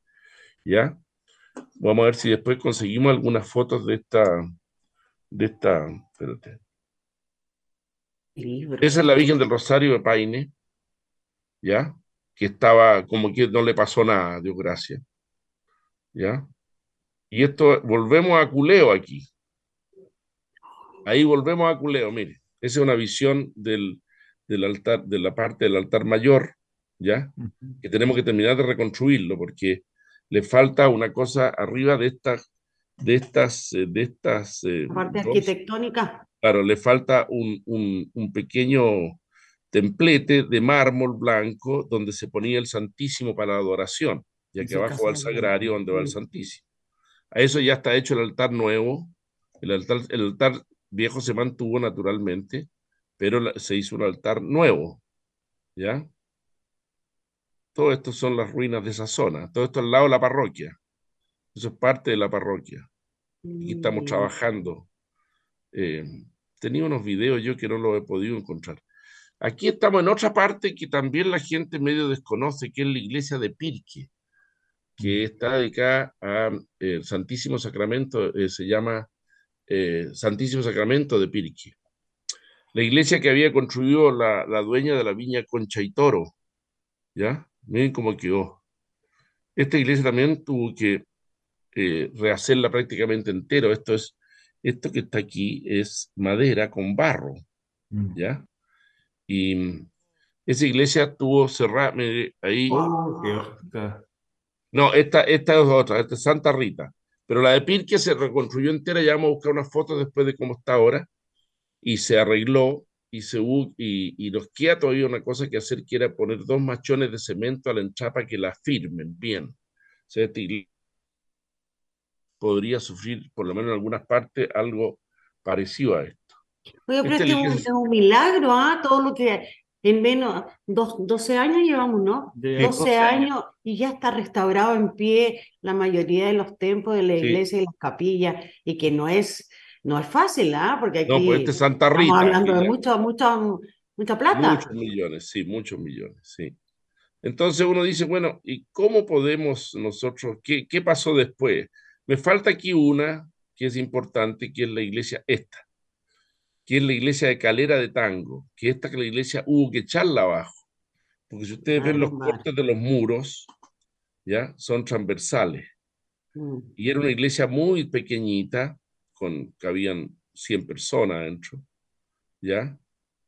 [SPEAKER 9] ¿Ya? Vamos a ver si después conseguimos algunas fotos de esta, de esta, espérate. Esa es la Virgen del Rosario de Paine, ¿ya? Que estaba como que no le pasó nada, Dios gracias. ¿Ya? Y esto, volvemos a Culeo aquí. Ahí volvemos a Culeo, mire, esa es una visión del, del altar, de la parte del altar mayor, ¿ya? Que tenemos que terminar de reconstruirlo porque le falta una cosa arriba de estas, de estas, eh, de estas.
[SPEAKER 7] Eh, parte arquitectónica.
[SPEAKER 9] Claro, le falta un, un, un, pequeño templete de mármol blanco donde se ponía el Santísimo para la adoración, ya que abajo va el sagrario donde va el Santísimo. A eso ya está hecho el altar nuevo, el altar, el altar viejo se mantuvo naturalmente, pero se hizo un altar nuevo, ¿ya? Todo esto son las ruinas de esa zona, todo esto al lado de la parroquia, eso es parte de la parroquia. Aquí estamos mm. trabajando. Eh, tenía unos videos yo que no los he podido encontrar. Aquí estamos en otra parte que también la gente medio desconoce, que es la iglesia de Pirque, que mm. está dedicada al eh, Santísimo Sacramento, eh, se llama eh, Santísimo Sacramento de Pirque. La iglesia que había construido la, dueña de la viña Concha y Toro, ¿ya? Miren cómo quedó. Esta iglesia también tuvo que eh, rehacerla prácticamente entero. Esto es, esto que está aquí es madera con barro, mm. ¿ya? Y esa iglesia tuvo cerrada, ahí. Oh, no, esta, esta es otra, esta es Santa Rita. Pero la de Pirque se reconstruyó entera, ya vamos a buscar unas fotos después de cómo está ahora, y se arregló, y, se, y, y nos queda todavía una cosa que hacer, que era poner dos machones de cemento a la enchapa que la firmen bien. O sea, podría sufrir, por lo menos en algunas partes, algo parecido a esto.
[SPEAKER 7] Oye, pero este, es, un, milagro, ¿ah? Todo lo que en menos, dos, 12 años llevamos, ¿no? 12, años y ya está restaurado en pie la mayoría de los templos de la iglesia y las capillas, y que no es, no es fácil, ¿ah? Porque aquí
[SPEAKER 9] no, pues este Santa Rita, estamos
[SPEAKER 7] hablando de mucho, mucho, mucha plata.
[SPEAKER 9] Muchos millones, sí, muchos millones, sí. Entonces uno dice, bueno, ¿y cómo podemos nosotros, qué, qué pasó después? Me falta aquí una que es importante, que es la iglesia esta, que es la iglesia de Calera de Tango, que esta que la iglesia hubo que echarla abajo, porque si ustedes ven los cortes de los muros, ya, son transversales. Mm. Y era una iglesia muy pequeñita, con, cabían 100 personas dentro, ¿ya?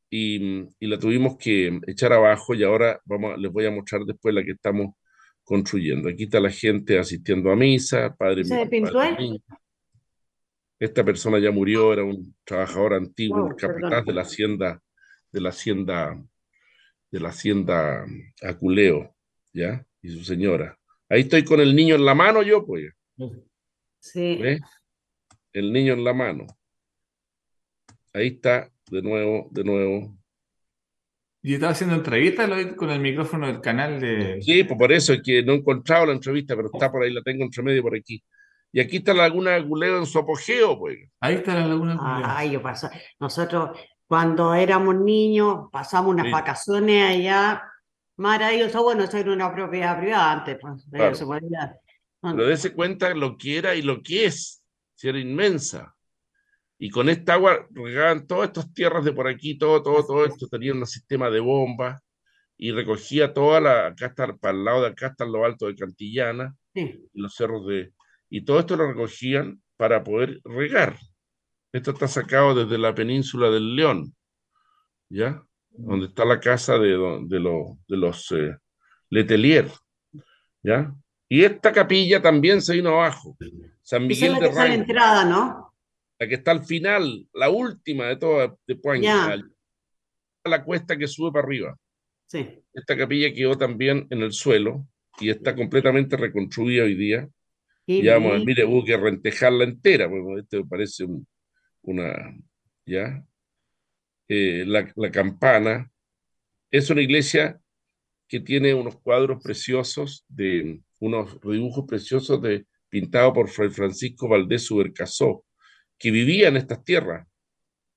[SPEAKER 9] y, la tuvimos que echar abajo y ahora vamos, les voy a mostrar después la que estamos construyendo. Aquí está la gente asistiendo a misa, padre,
[SPEAKER 7] ¿Se
[SPEAKER 9] Esta persona ya murió, era un trabajador antiguo, oh, capitán de la hacienda, de la hacienda, de la hacienda Aculeo, ¿ya? Y su señora. Ahí estoy con el niño en la mano yo, pues.
[SPEAKER 7] Sí.
[SPEAKER 9] El niño en la mano. Ahí está de nuevo, de nuevo.
[SPEAKER 8] Yo estaba haciendo entrevistas con el micrófono del canal de...
[SPEAKER 9] Sí, pues por eso es que no he encontrado la entrevista, pero está por ahí, la tengo entre medio por aquí. Y aquí está la laguna de Guleo en su apogeo, pues.
[SPEAKER 8] Ahí está la laguna de
[SPEAKER 7] Guleo. Ay, yo paso. Nosotros, cuando éramos niños, pasamos unas vacaciones allá, maravilloso. Bueno, eso era una propiedad privada antes, pues.
[SPEAKER 9] Pero dése cuenta lo que era y lo que es. Si era inmensa. Y con esta agua regaban todas estas tierras de por aquí, todo, todo, todo esto. Tenía un sistema de bombas y recogía toda la, acá está, para el lado de acá están los altos de Cantillana, y los cerros de, y todo esto lo recogían para poder regar. Esto está sacado desde la península del León, ¿ya? Donde está la casa de, de, de los eh, Letelier, ¿ya? Y esta capilla también se vino abajo.
[SPEAKER 7] San Miguel de la entrada, ¿no?
[SPEAKER 9] la que está al final, la última de todas, de la cuesta que sube para arriba.
[SPEAKER 7] Sí.
[SPEAKER 9] Esta capilla quedó también en el suelo y está completamente reconstruida hoy día. Y vamos, mire, hubo que rentejarla entera, bueno, esto parece una, ¿ya? Eh, la, la, campana. Es una iglesia que tiene unos cuadros preciosos, de unos dibujos preciosos de, pintados por Fray Francisco Valdés Subercasó, que vivía en estas tierras.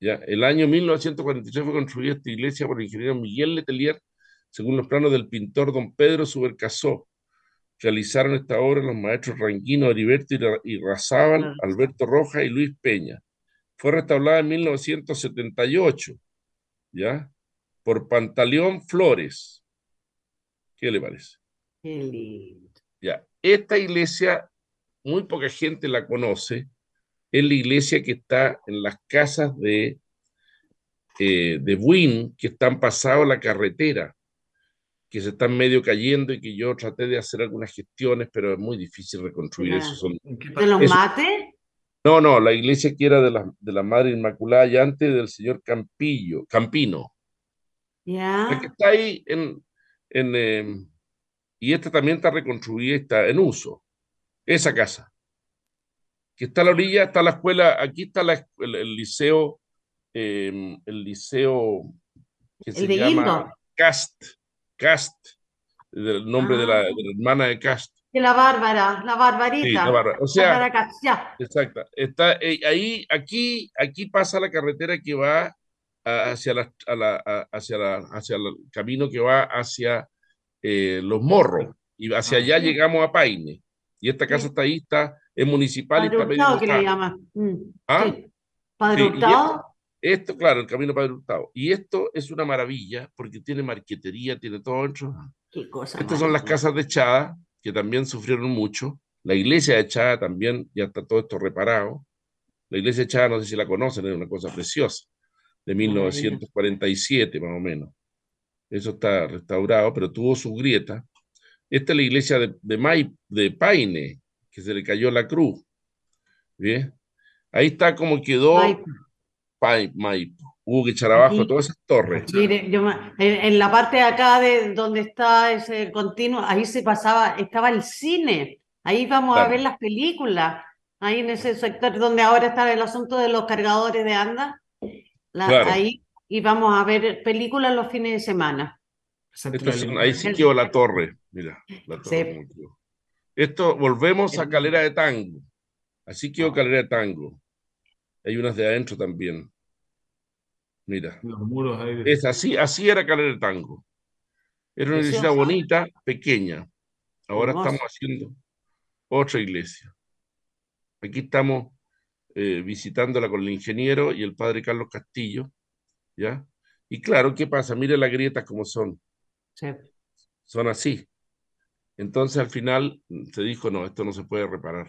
[SPEAKER 9] ¿ya? El año 1943 fue construida esta iglesia por el ingeniero Miguel Letelier, según los planos del pintor don Pedro Subercasó. Realizaron esta obra los maestros Ranquino, Heriberto y Razábal, Alberto Roja y Luis Peña. Fue restaurada en 1978, ¿ya? Por Pantaleón Flores. ¿Qué le parece?
[SPEAKER 7] Qué lindo.
[SPEAKER 9] Ya, esta iglesia, muy poca gente la conoce, es la iglesia que está en las casas de, eh, de Buin, que están pasados la carretera, que se están medio cayendo y que yo traté de hacer algunas gestiones, pero es muy difícil reconstruir eso.
[SPEAKER 7] ¿De los mates?
[SPEAKER 9] No, no, la iglesia que era de la, de la Madre Inmaculada y antes del señor Campillo, Campino.
[SPEAKER 7] Ya.
[SPEAKER 9] que está ahí en, en em, y esta también está reconstruida, está en uso, esa casa que está a la orilla, está la escuela, aquí está el, liceo, em, el liceo que se llama Cast, Cast, el nombre de, la, ah. hermana de Cast.
[SPEAKER 7] De la Bárbara, la Barbarita.
[SPEAKER 9] O sea, exacto. Está eh, ahí, aquí, aquí pasa la carretera que va hacia la, hacia la, hacia el camino que va hacia eh, Los Morros y hacia allá llegamos a Paine. Y esta casa está ahí, está es municipal
[SPEAKER 7] Padre y está que le llama. Mm, ¿Ah? Padre Hurtado.
[SPEAKER 9] Esto, claro, el camino Padre Hurtado. Y esto es una maravilla porque tiene marquetería, tiene todo dentro.
[SPEAKER 7] Qué cosa.
[SPEAKER 9] Estas son las casas de Chada, que también sufrieron mucho. La iglesia de Chada también, ya está todo esto reparado. La iglesia de Chada, no sé si la conocen, es una cosa preciosa, de 1947 más o menos. Eso está restaurado, pero tuvo su grieta. Esta es la iglesia de, de, de Paine, que se le cayó la cruz. ¿Bien? Ahí está como quedó Maipo. Hubo que echar abajo todas esas torres.
[SPEAKER 7] Mire, yo, en, la parte de acá de donde está ese continuo, ahí se pasaba, estaba el cine. Ahí vamos a ver las películas. ahí en ese sector donde ahora está el asunto de los cargadores de anda, ahí y vamos a ver películas los fines de semana.
[SPEAKER 9] ahí sí quedó la torre, mira, la torre. Esto, volvemos a Calera de Tango. Así quedó ah. Calera de Tango. Hay unas de adentro también. Mira. Los muros Es así, así era Calera de Tango. Era una iglesia bonita, pequeña. Ahora estamos haciendo otra iglesia. Aquí estamos eh, visitándola con el ingeniero y el padre Carlos Castillo, ¿ya? Y claro, ¿qué pasa? Mire las grietas como son. Sí. Son así. Entonces al final se dijo, no, esto no se puede reparar.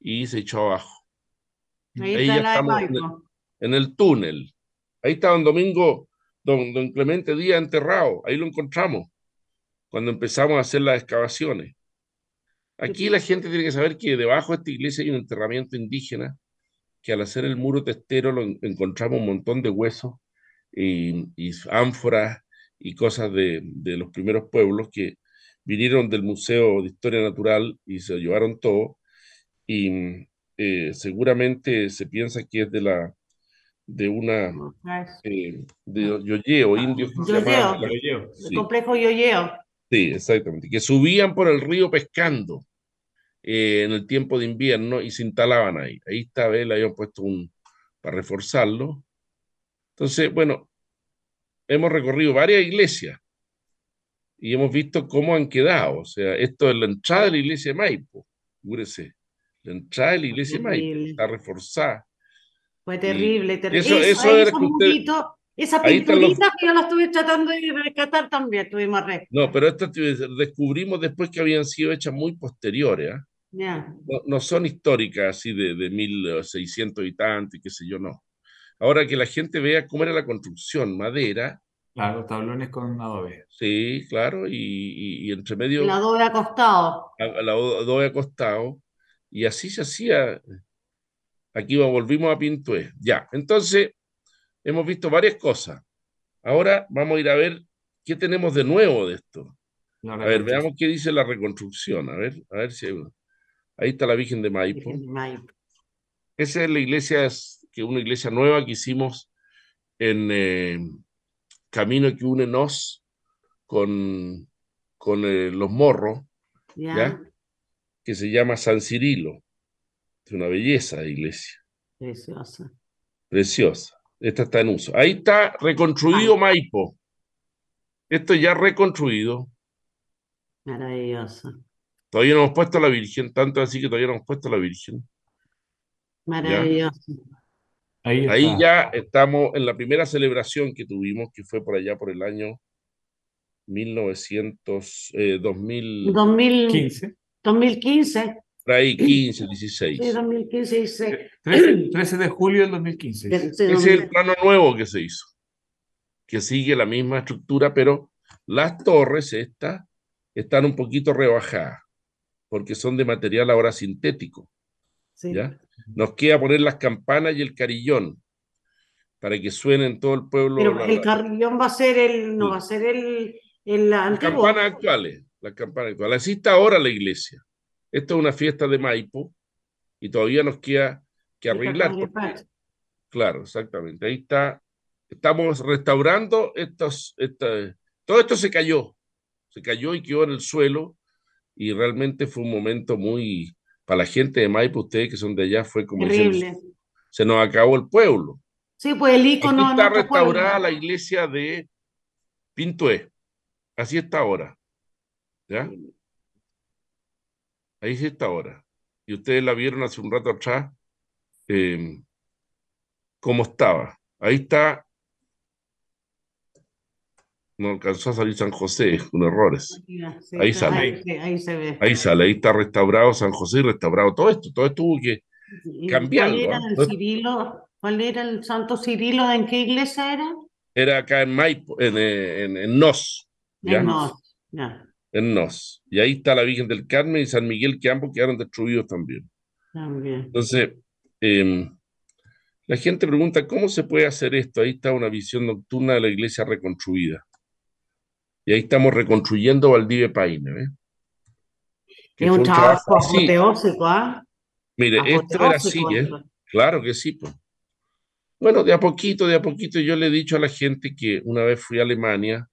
[SPEAKER 9] Y se echó abajo. Ahí, ya estamos en el, túnel. Ahí está don Domingo, don, don Clemente Díaz enterrado. Ahí lo encontramos cuando empezamos a hacer las excavaciones. Aquí la gente tiene que saber que debajo de esta iglesia hay un enterramiento indígena, que al hacer el muro testero lo encontramos un montón de huesos y, ánforas y cosas de, los primeros pueblos que vinieron del Museo de Historia Natural y se llevaron todo. Y eh, seguramente se piensa que es de la de una eh, de yoyeo, indios
[SPEAKER 7] el complejo yoyeo.
[SPEAKER 9] Sí, exactamente, que subían por el río pescando eh, en el tiempo de invierno y se instalaban ahí. Ahí está, ¿ves? Le habían puesto un, para reforzarlo. Entonces, bueno, hemos recorrido varias iglesias y hemos visto cómo han quedado. O sea, esto es la entrada de la iglesia de Maipo, figúrese. La entrada de la iglesia de Maipo está reforzada.
[SPEAKER 7] Fue terrible, terrible. Eso, eso, era que usted, esa pinturita que yo la estuve tratando de rescatar también, tuvimos re.
[SPEAKER 9] No, pero estas descubrimos después que habían sido hechas muy posteriores. ¿ah? No, son históricas así de, de 1600 y tanto y qué sé yo, no. Ahora que la gente vea cómo era la construcción, madera.
[SPEAKER 8] Claro, tablones con adobe.
[SPEAKER 9] Sí, claro, y, y, entre medio.
[SPEAKER 7] El adobe acostado.
[SPEAKER 9] El adobe acostado. Y así se hacía. Aquí volvimos a Pintué. Ya, entonces hemos visto varias cosas. Ahora vamos a ir a ver qué tenemos de nuevo de esto. A ver, veamos qué dice la reconstrucción. A ver, a ver si Ahí está la Virgen de Maipo. Esa es la iglesia, que una iglesia nueva que hicimos en eh, Camino que une nos con, con eh, los morros, ¿ya? Que se llama San Cirilo. Es una belleza de iglesia.
[SPEAKER 7] Preciosa.
[SPEAKER 9] Preciosa. Esta está en uso. Ahí está reconstruido Maipo. Esto ya reconstruido.
[SPEAKER 7] Maravilloso.
[SPEAKER 9] Todavía no hemos puesto a la Virgen, tanto así que todavía no hemos puesto a la Virgen.
[SPEAKER 7] Maravilloso.
[SPEAKER 9] Ahí, ya estamos en la primera celebración que tuvimos, que fue por allá por el año 1900, eh,
[SPEAKER 7] 2015. 2015.
[SPEAKER 9] Por ahí, 15, 16.
[SPEAKER 7] Sí, 2015, 16.
[SPEAKER 8] 13, de julio del 2015. Ese
[SPEAKER 9] es el plano nuevo que se hizo, que sigue la misma estructura, pero las torres estas están un poquito rebajadas porque son de material ahora sintético. ¿ya? Nos queda poner las campanas y el carillón para que suene en todo el pueblo.
[SPEAKER 7] Pero el carillón va a ser el, no va a ser el, el
[SPEAKER 9] Las campanas actuales, las campanas actuales. Así está ahora la iglesia. Esto es una fiesta de Maipo y todavía nos queda que arreglar. claro, exactamente. Ahí está. Estamos restaurando estos, todo esto se cayó, se cayó y quedó en el suelo y realmente fue un momento muy, para la gente de Maipo, ustedes que son de allá, fue como se nos acabó el pueblo.
[SPEAKER 7] Sí, pues el icono.
[SPEAKER 9] está restaurada la iglesia de Pintué. Así está ahora. ¿Ya? Ahí sí está ahora. Y ustedes la vieron hace un rato atrás, eh, cómo estaba. Ahí está no alcanzó a salir San José con errores. ahí sale. Ahí, se ve. ahí, sale, ahí está restaurado San José y restaurado todo esto. Todo esto hubo que cambiar.
[SPEAKER 7] ¿Cuál era el Cirilo? ¿Cuál era el Santo Cirilo? ¿En qué iglesia era?
[SPEAKER 9] Era acá en Maipo, en, en, en Nos.
[SPEAKER 7] En Nos,
[SPEAKER 9] En Nos. Y ahí está la Virgen del Carmen y San Miguel que ambos quedaron destruidos también.
[SPEAKER 7] También.
[SPEAKER 9] Entonces, em, la gente pregunta, ¿cómo se puede hacer esto? Ahí está una visión nocturna de la iglesia reconstruida. Y ahí estamos reconstruyendo Valdivia Paine.
[SPEAKER 7] es un, trabajo apoteósico, ¿ah?
[SPEAKER 9] Mire, esto era así, ¿eh? Claro que sí. Pues. Bueno, de a poquito, de a poquito, yo le he dicho a la gente que una vez fui a Alemania,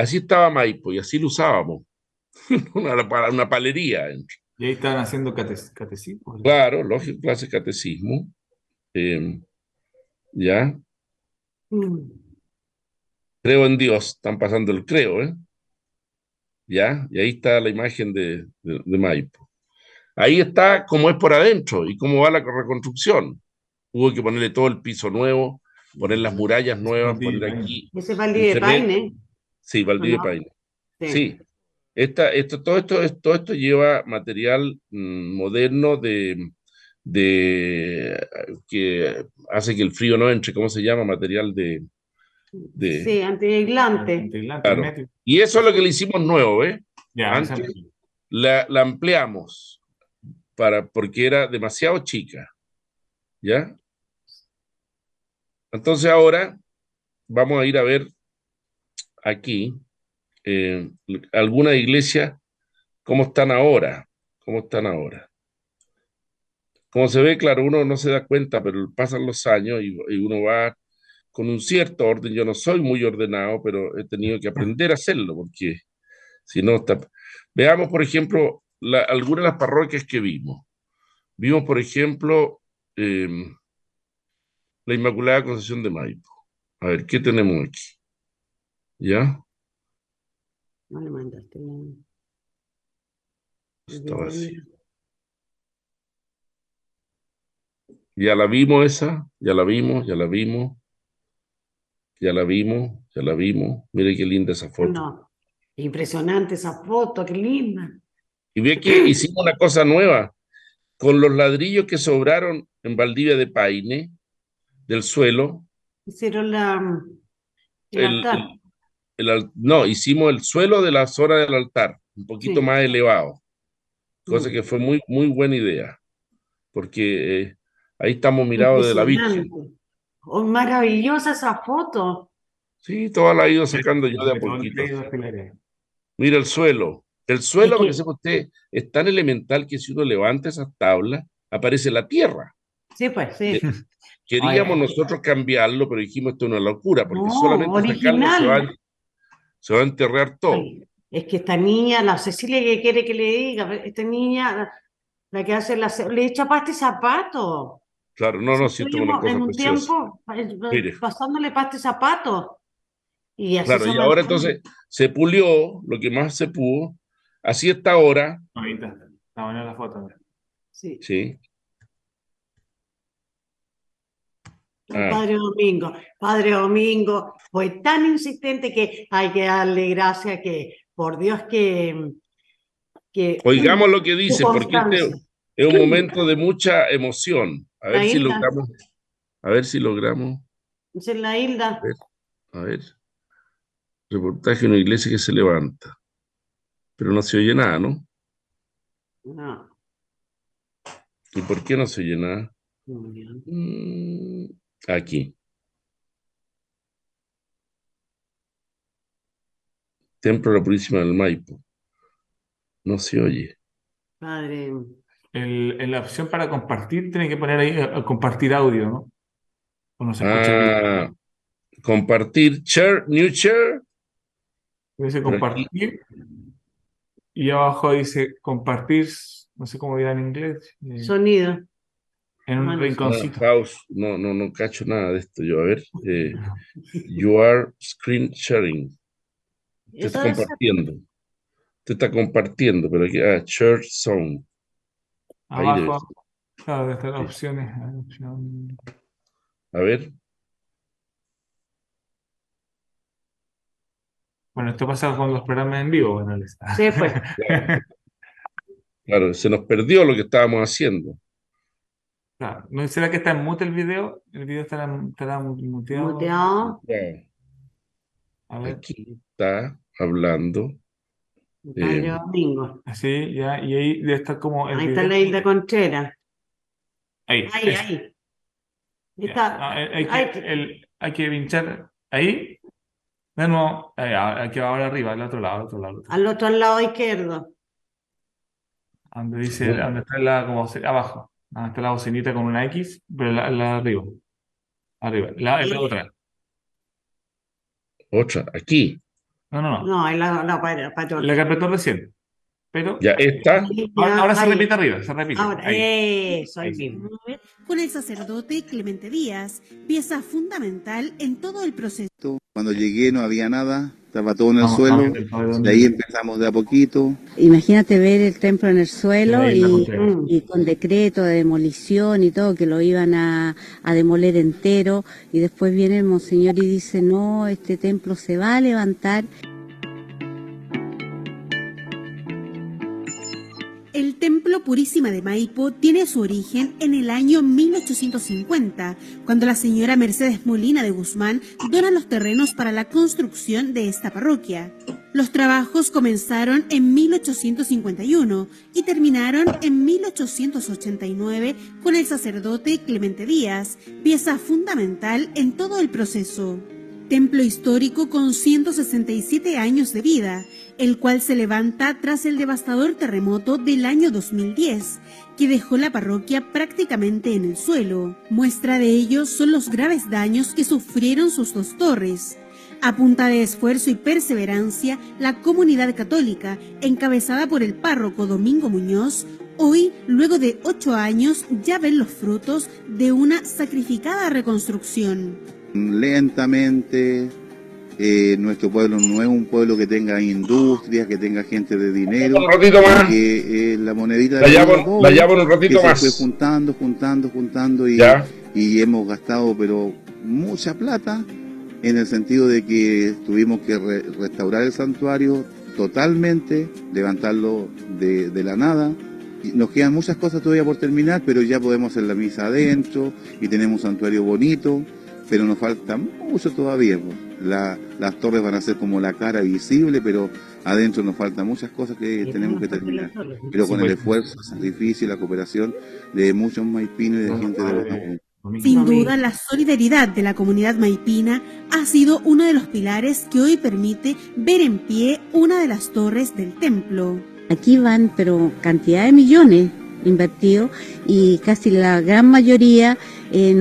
[SPEAKER 9] así estaba Maipo y así lo usábamos. una, una palería.
[SPEAKER 8] Y ahí estaban haciendo catecismo.
[SPEAKER 9] Claro, lógico, clase de catecismo. Em, ¿Ya? Mm. Creo en Dios, están pasando el creo, ¿eh? ¿Ya? Y ahí está la imagen de, de, Maipo. Ahí está cómo es por adentro y cómo va la reconstrucción. Hubo que ponerle todo el piso nuevo, poner las murallas nuevas, poner aquí.
[SPEAKER 7] Ese Valdivia de Paine.
[SPEAKER 9] Sí, Valdivia de Paine. Sí. Esta, esto, todo, esto, todo esto lleva material mm, moderno de, de que hace que el frío no entre, ¿cómo se llama? Material de...
[SPEAKER 7] de sí, antiaislante.
[SPEAKER 9] Y eso es lo que le hicimos nuevo, ¿eh? Antes la, la, ampliamos para, porque era demasiado chica, ¿ya? Entonces ahora vamos a ir a ver aquí eh, algunas iglesias, cómo están ahora, cómo están ahora. Como se ve, claro, uno no se da cuenta, pero pasan los años y, uno va con un cierto orden. Yo no soy muy ordenado, pero he tenido que aprender a hacerlo, porque si no está... Veamos, por ejemplo, algunas de las parroquias que vimos. Vimos, por ejemplo, em, la Inmaculada Concepción de Maipo. A ver, ¿qué tenemos aquí? ¿Ya? No le mandaste. Está vacío. Ya la vimos esa, ya la vimos, ya la vimos, ya la vimos, ya la vimos. Mire qué linda esa foto. No,
[SPEAKER 7] impresionante esa foto, qué linda.
[SPEAKER 9] Y ve que hicimos una cosa nueva. Con los ladrillos que sobraron en Valdivia de Paine, del suelo.
[SPEAKER 7] Hicieron la...
[SPEAKER 9] El, el, no, hicimos el suelo de la zona del altar, un poquito más elevado. Cosa mm. que fue muy, muy buena idea. Porque eh, Ahí estamos mirados de la Virgen.
[SPEAKER 7] Oh, maravillosa esa foto.
[SPEAKER 9] Sí, toda la he ido sacando yo de a poquito. Mira el suelo. El suelo, porque sepa usted, es tan elemental que si uno levanta esas tablas, aparece la tierra.
[SPEAKER 7] Sí, pues, sí.
[SPEAKER 9] Queríamos nosotros cambiarlo, pero dijimos esto es una locura, porque solamente sacarlo se va, se va a enterrar todo.
[SPEAKER 7] es que esta niña, la Cecilia que quiere que le diga, esta niña, la que hace la... Le echa pasta y zapato.
[SPEAKER 9] Claro, no, no, siento una cosa En un tiempo
[SPEAKER 7] pasándole pasta y zapato.
[SPEAKER 9] Y así claro, y ahora entonces se pulió lo que más se pudo. Así está ahora.
[SPEAKER 8] Ahorita, está buena la foto.
[SPEAKER 7] Sí.
[SPEAKER 9] Sí.
[SPEAKER 7] Ah. Padre Domingo, Padre Domingo fue tan insistente que hay que darle gracias que, por Dios que... que
[SPEAKER 9] Oigamos lo que dice, porque este es un momento de mucha emoción. A ver si logramos. A ver si logramos.
[SPEAKER 7] Es en la isla.
[SPEAKER 9] A ver, Reportaje de una iglesia que se levanta. Pero no se oye nada, ¿no?
[SPEAKER 7] No.
[SPEAKER 9] ¿Y por qué no se oye nada? Mm, aquí. Templo de la Purísima del Maipo. No se oye.
[SPEAKER 7] Padre,
[SPEAKER 8] en la opción para compartir, tiene que poner ahí eh, compartir audio, ¿no?
[SPEAKER 9] O no se escucha ah, compartir, share, new share.
[SPEAKER 8] Dice compartir. Y abajo dice compartir, no sé cómo dirá en inglés.
[SPEAKER 7] Eh, Sonido.
[SPEAKER 8] En un rinconcito.
[SPEAKER 9] No, no, no cacho nada de esto yo. A ver. Eh, you are screen sharing. Te está compartiendo. Te está compartiendo, pero aquí, ah, share sound.
[SPEAKER 8] Abajo, claro, estas opciones.
[SPEAKER 9] A ver.
[SPEAKER 8] Bueno, esto pasa con los programas en vivo, bueno,
[SPEAKER 7] Sí, pues.
[SPEAKER 9] Claro. se nos perdió lo que estábamos haciendo.
[SPEAKER 8] Claro. ¿No será que está en mute el video? El video estará, estará muteado.
[SPEAKER 7] Muteado.
[SPEAKER 9] A ver. Aquí está hablando
[SPEAKER 7] eh, domingo.
[SPEAKER 8] Sí, ya, y ahí debe estar como.
[SPEAKER 7] ahí está la isla Contreras.
[SPEAKER 8] Ahí.
[SPEAKER 7] Ahí, ahí.
[SPEAKER 8] Está, hay, que, el, hay que pinchar ahí. De nuevo, hay que ahora arriba, al otro lado, al otro lado.
[SPEAKER 7] Al otro lado izquierdo.
[SPEAKER 8] Donde dice, donde está la, como abajo. Ah, está la bocinita con una X, pero la, la arriba. Arriba, la, la otra.
[SPEAKER 9] Otra, aquí.
[SPEAKER 8] No, no, no.
[SPEAKER 7] No, es la, la, la,
[SPEAKER 8] la que apretó recién. Pero
[SPEAKER 9] ya está.
[SPEAKER 8] Ahora, se repite arriba, se repite.
[SPEAKER 7] Ahora, ahí. eso, ahí
[SPEAKER 1] mismo. Con el sacerdote Clemente Díaz, pieza fundamental en todo el proceso.
[SPEAKER 10] Cuando llegué no había nada, estaba todo en el suelo, de ahí empezamos de a poquito.
[SPEAKER 11] Imagínate ver el templo en el suelo y, con decreto de demolición y todo, que lo iban a, a, demoler entero, y después viene el monseñor y dice, no, este templo se va a levantar.
[SPEAKER 1] El Templo Purísima de Maipo tiene su origen en el año 1850, cuando la señora Mercedes Molina de Guzmán dona los terrenos para la construcción de esta parroquia. Los trabajos comenzaron en 1851 y terminaron en 1889 con el sacerdote Clemente Díaz, pieza fundamental en todo el proceso templo histórico con 167 años de vida, el cual se levanta tras el devastador terremoto del año 2010, que dejó la parroquia prácticamente en el suelo. Muestra de ello son los graves daños que sufrieron sus dos torres. A punta de esfuerzo y perseverancia, la comunidad católica, encabezada por el párroco Domingo Muñoz, hoy, luego de ocho años, ya ven los frutos de una sacrificada reconstrucción
[SPEAKER 10] lentamente. Eh, nuestro pueblo no es un pueblo que tenga industrias, que tenga gente de dinero.
[SPEAKER 9] Un ratito más.
[SPEAKER 10] Que eh, la monedita
[SPEAKER 9] la llamo, la llamo un ratito más.
[SPEAKER 10] Se fue juntando, juntando, juntando y, y hemos gastado, pero mucha plata en el sentido de que tuvimos que restaurar el santuario totalmente, levantarlo de, de la nada. Y nos quedan muchas cosas todavía por terminar, pero ya podemos hacer la misa adentro y tenemos un santuario bonito pero nos falta mucho todavía. Las torres van a ser como la cara visible, pero adentro nos faltan muchas cosas que tenemos que terminar. Pero con el esfuerzo, el sacrificio y la cooperación de muchos maipinos y de gente de los
[SPEAKER 1] Sin duda, la solidaridad de la comunidad maipina ha sido uno de los pilares que hoy permite ver en pie una de las torres del templo.
[SPEAKER 11] Aquí van, pero cantidad de millones invertidos y casi la gran mayoría eh,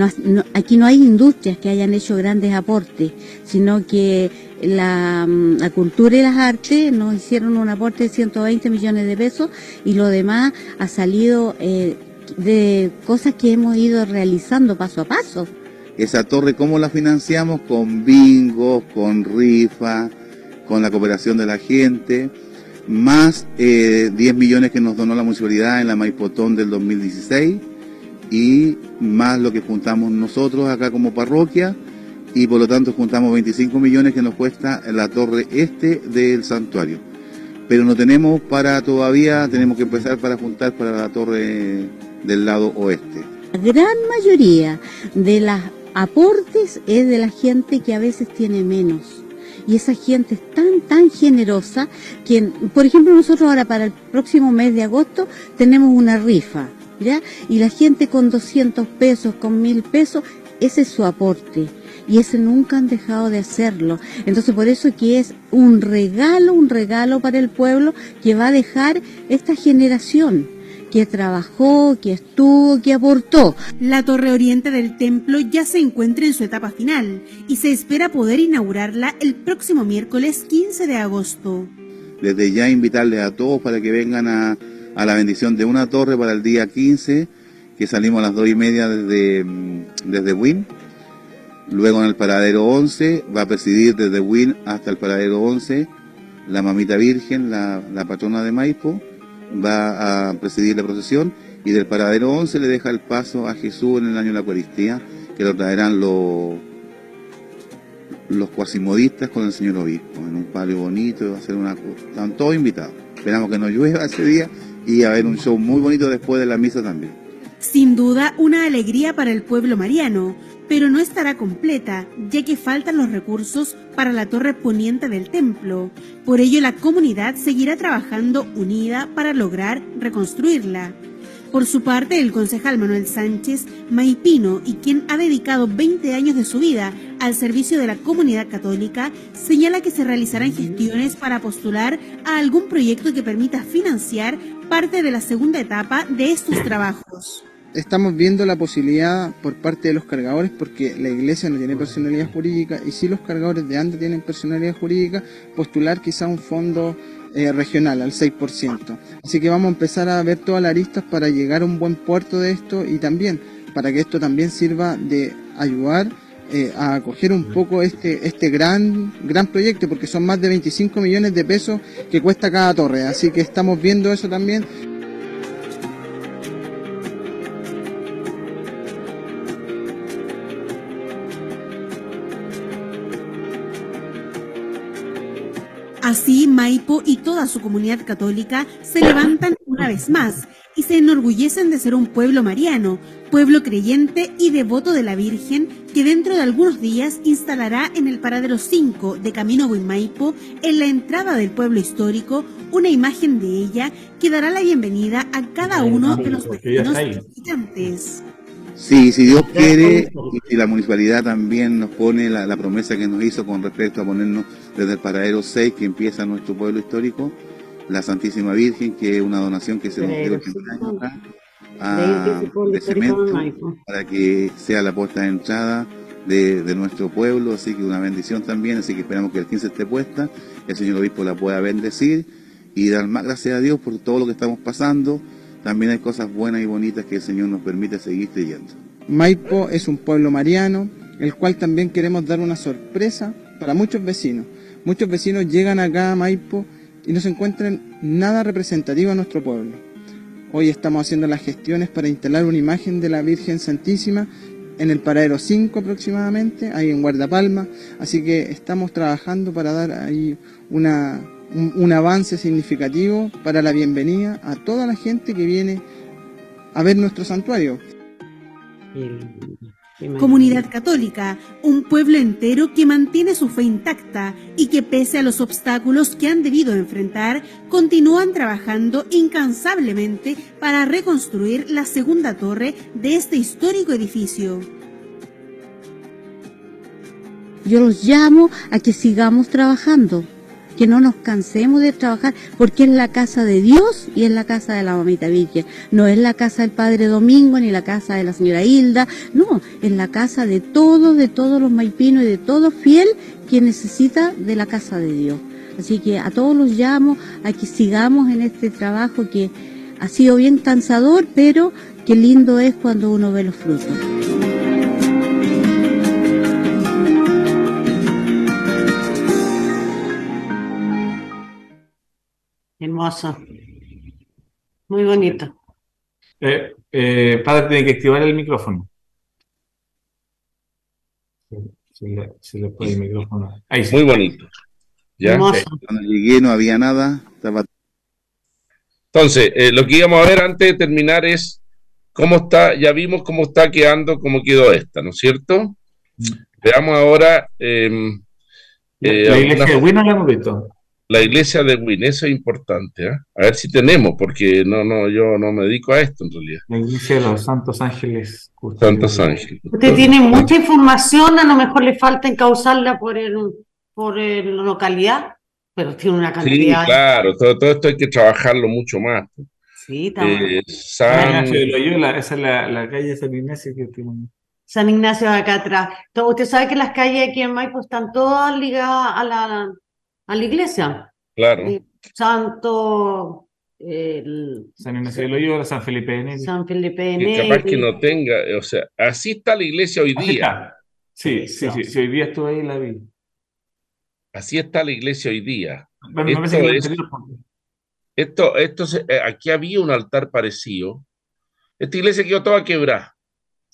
[SPEAKER 11] aquí no hay industrias que hayan hecho grandes aportes, sino que la, mm, cultura y las artes nos hicieron un aporte de 120 millones de pesos y lo demás ha salido eh, de cosas que hemos ido realizando paso a paso.
[SPEAKER 10] Esa torre, ¿cómo la financiamos? Con bingos, con rifa, con la cooperación de la gente, más eh, 10 millones que nos donó la municipalidad en la Maipotón del 2016 y más lo que juntamos nosotros acá como parroquia y por lo tanto juntamos 25 millones que nos cuesta la torre este del santuario. Pero no tenemos para todavía, tenemos que empezar para juntar para la torre del lado oeste.
[SPEAKER 11] La gran mayoría de los aportes es de la gente que a veces tiene menos. Y esa gente es tan, tan generosa que, por ejemplo, nosotros ahora para el próximo mes de agosto tenemos una rifa y la gente con 200 pesos, con 1000 pesos, ese es su aporte. Y ese nunca han dejado de hacerlo. Entonces por eso que es un regalo, un regalo para el pueblo que va a dejar esta generación que trabajó, que estuvo, que aportó.
[SPEAKER 1] La torre oriente del templo ya se encuentra en su etapa final y se espera poder inaugurarla el próximo miércoles 15 de agosto.
[SPEAKER 10] Desde ya invitarles a todos para que vengan a, a la bendición de una torre para el día 15, que salimos a las 2 y media desde, mm, desde Win. Luego en el paradero 11 va a presidir desde Win hasta el paradero 11 la mamita Virgen, la, patrona de Maipo, va a presidir la procesión y del paradero 11 le deja el paso a Jesús en el año de la Eucaristía, que lo traerán los, los cuasimodistas con el señor obispo, en un palio bonito, va a ser una... Están todos invitados. Esperamos que no llueva ese día y a ver un show muy bonito después de la misa también.
[SPEAKER 1] Sin duda, una alegría para el pueblo mariano, pero no estará completa, ya que faltan los recursos para la torre poniente del templo. Por ello, la comunidad seguirá trabajando unida para lograr reconstruirla. Por su parte, el concejal Manuel Sánchez Maipino, y quien ha dedicado 20 años de su vida al servicio de la comunidad católica, señala que se realizarán gestiones para postular a algún proyecto que permita financiar parte de la segunda etapa de estos trabajos.
[SPEAKER 12] estamos viendo la posibilidad por parte de los cargadores, porque la iglesia no tiene personalidad jurídica y si los cargadores de ANDA tienen personalidad jurídica, postular quizá un fondo eh, regional al 6%. Así que vamos a empezar a ver todas las aristas para llegar a un buen puerto de esto y también para que esto también sirva de ayudar eh, a acoger un poco este, este gran, gran proyecto, porque son más de 25 millones de pesos que cuesta cada torre. Así que estamos viendo eso también.
[SPEAKER 1] Y toda su comunidad católica se levantan una vez más y se enorgullecen de ser un pueblo mariano, pueblo creyente y devoto de la Virgen, que dentro de algunos días instalará en el paradero 5 de Camino Maipo, en la entrada del pueblo histórico, una imagen de ella que dará la bienvenida a cada uno de los vecinos visitantes.
[SPEAKER 10] Sí, si Dios quiere y si la municipalidad también nos pone la, promesa que nos hizo con respecto a ponernos desde el paradero 6 que empieza nuestro pueblo histórico, la Santísima Virgen, que es una donación que se nos dio 80 años acá, a, de cemento, para que sea la puerta de entrada de, de, nuestro pueblo, así que una bendición también, así que esperamos que el 15 esté puesta, el señor obispo la pueda bendecir y dar más gracias a Dios por todo lo que estamos pasando también hay cosas buenas y bonitas que el Señor nos permite seguir creyendo.
[SPEAKER 12] Maipo es un pueblo mariano, el cual también queremos dar una sorpresa para muchos vecinos. Muchos vecinos llegan acá a Maipo y no se encuentran nada representativo a nuestro pueblo. Hoy estamos haciendo las gestiones para instalar una imagen de la Virgen Santísima en el paradero 5 aproximadamente, ahí en Guardapalma, así que estamos trabajando para dar ahí una, un, avance significativo para la bienvenida a toda la gente que viene a ver nuestro santuario.
[SPEAKER 1] Comunidad católica, un pueblo entero que mantiene su fe intacta y que pese a los obstáculos que han debido enfrentar, continúan trabajando incansablemente para reconstruir la segunda torre de este histórico edificio.
[SPEAKER 11] Yo los llamo a que sigamos trabajando que no nos cansemos de trabajar, porque es la casa de Dios y es la casa de la mamita Virgen. No es la casa del Padre Domingo ni la casa de la señora Hilda, no, es la casa de todos, de todos los maipinos y de todo fiel que necesita de la casa de Dios. Así que a todos los llamo a que sigamos en este trabajo que ha sido bien cansador, pero qué lindo es cuando uno ve los frutos.
[SPEAKER 7] Hermoso. Muy bonito.
[SPEAKER 8] Eh, eh, padre, tiene que activar el micrófono.
[SPEAKER 9] Se le, pone el micrófono. Ahí sí. Muy bonito. ¿Ya?
[SPEAKER 10] Cuando llegué no había nada.
[SPEAKER 9] Entonces, eh, lo que íbamos a ver antes de terminar es cómo está, ya vimos cómo está quedando, cómo quedó esta, ¿no es cierto? Mm. Veamos ahora. Em,
[SPEAKER 8] la iglesia de Wino la hemos visto
[SPEAKER 9] la iglesia de Win, eso es importante, ¿eh? a ver si tenemos, porque no, no, yo no me dedico a esto en realidad.
[SPEAKER 8] La iglesia de los Santos Ángeles.
[SPEAKER 9] Santos Ángeles.
[SPEAKER 7] Usted tiene mucha información, a lo mejor le falta encauzarla por el, por la localidad, pero tiene una cantidad.
[SPEAKER 9] Sí, claro, todo, todo esto hay que trabajarlo mucho más.
[SPEAKER 7] Sí, también. Eh, San...
[SPEAKER 8] esa es la, la, calle San Ignacio que tiene.
[SPEAKER 7] San Ignacio de acá atrás. Usted sabe que las calles aquí en Maipo están todas ligadas a la a la iglesia.
[SPEAKER 9] Claro.
[SPEAKER 7] Santo.
[SPEAKER 8] San Ignacio de Loyola, San Felipe de Neri.
[SPEAKER 7] San Felipe de Neri.
[SPEAKER 9] capaz que no tenga, o sea, así está la iglesia hoy día.
[SPEAKER 8] Sí, sí, sí, sí, hoy día estuve ahí y la vi.
[SPEAKER 9] Así está la iglesia hoy día. esto, esto, eh, aquí había un altar parecido. Esta iglesia quedó toda quebrada.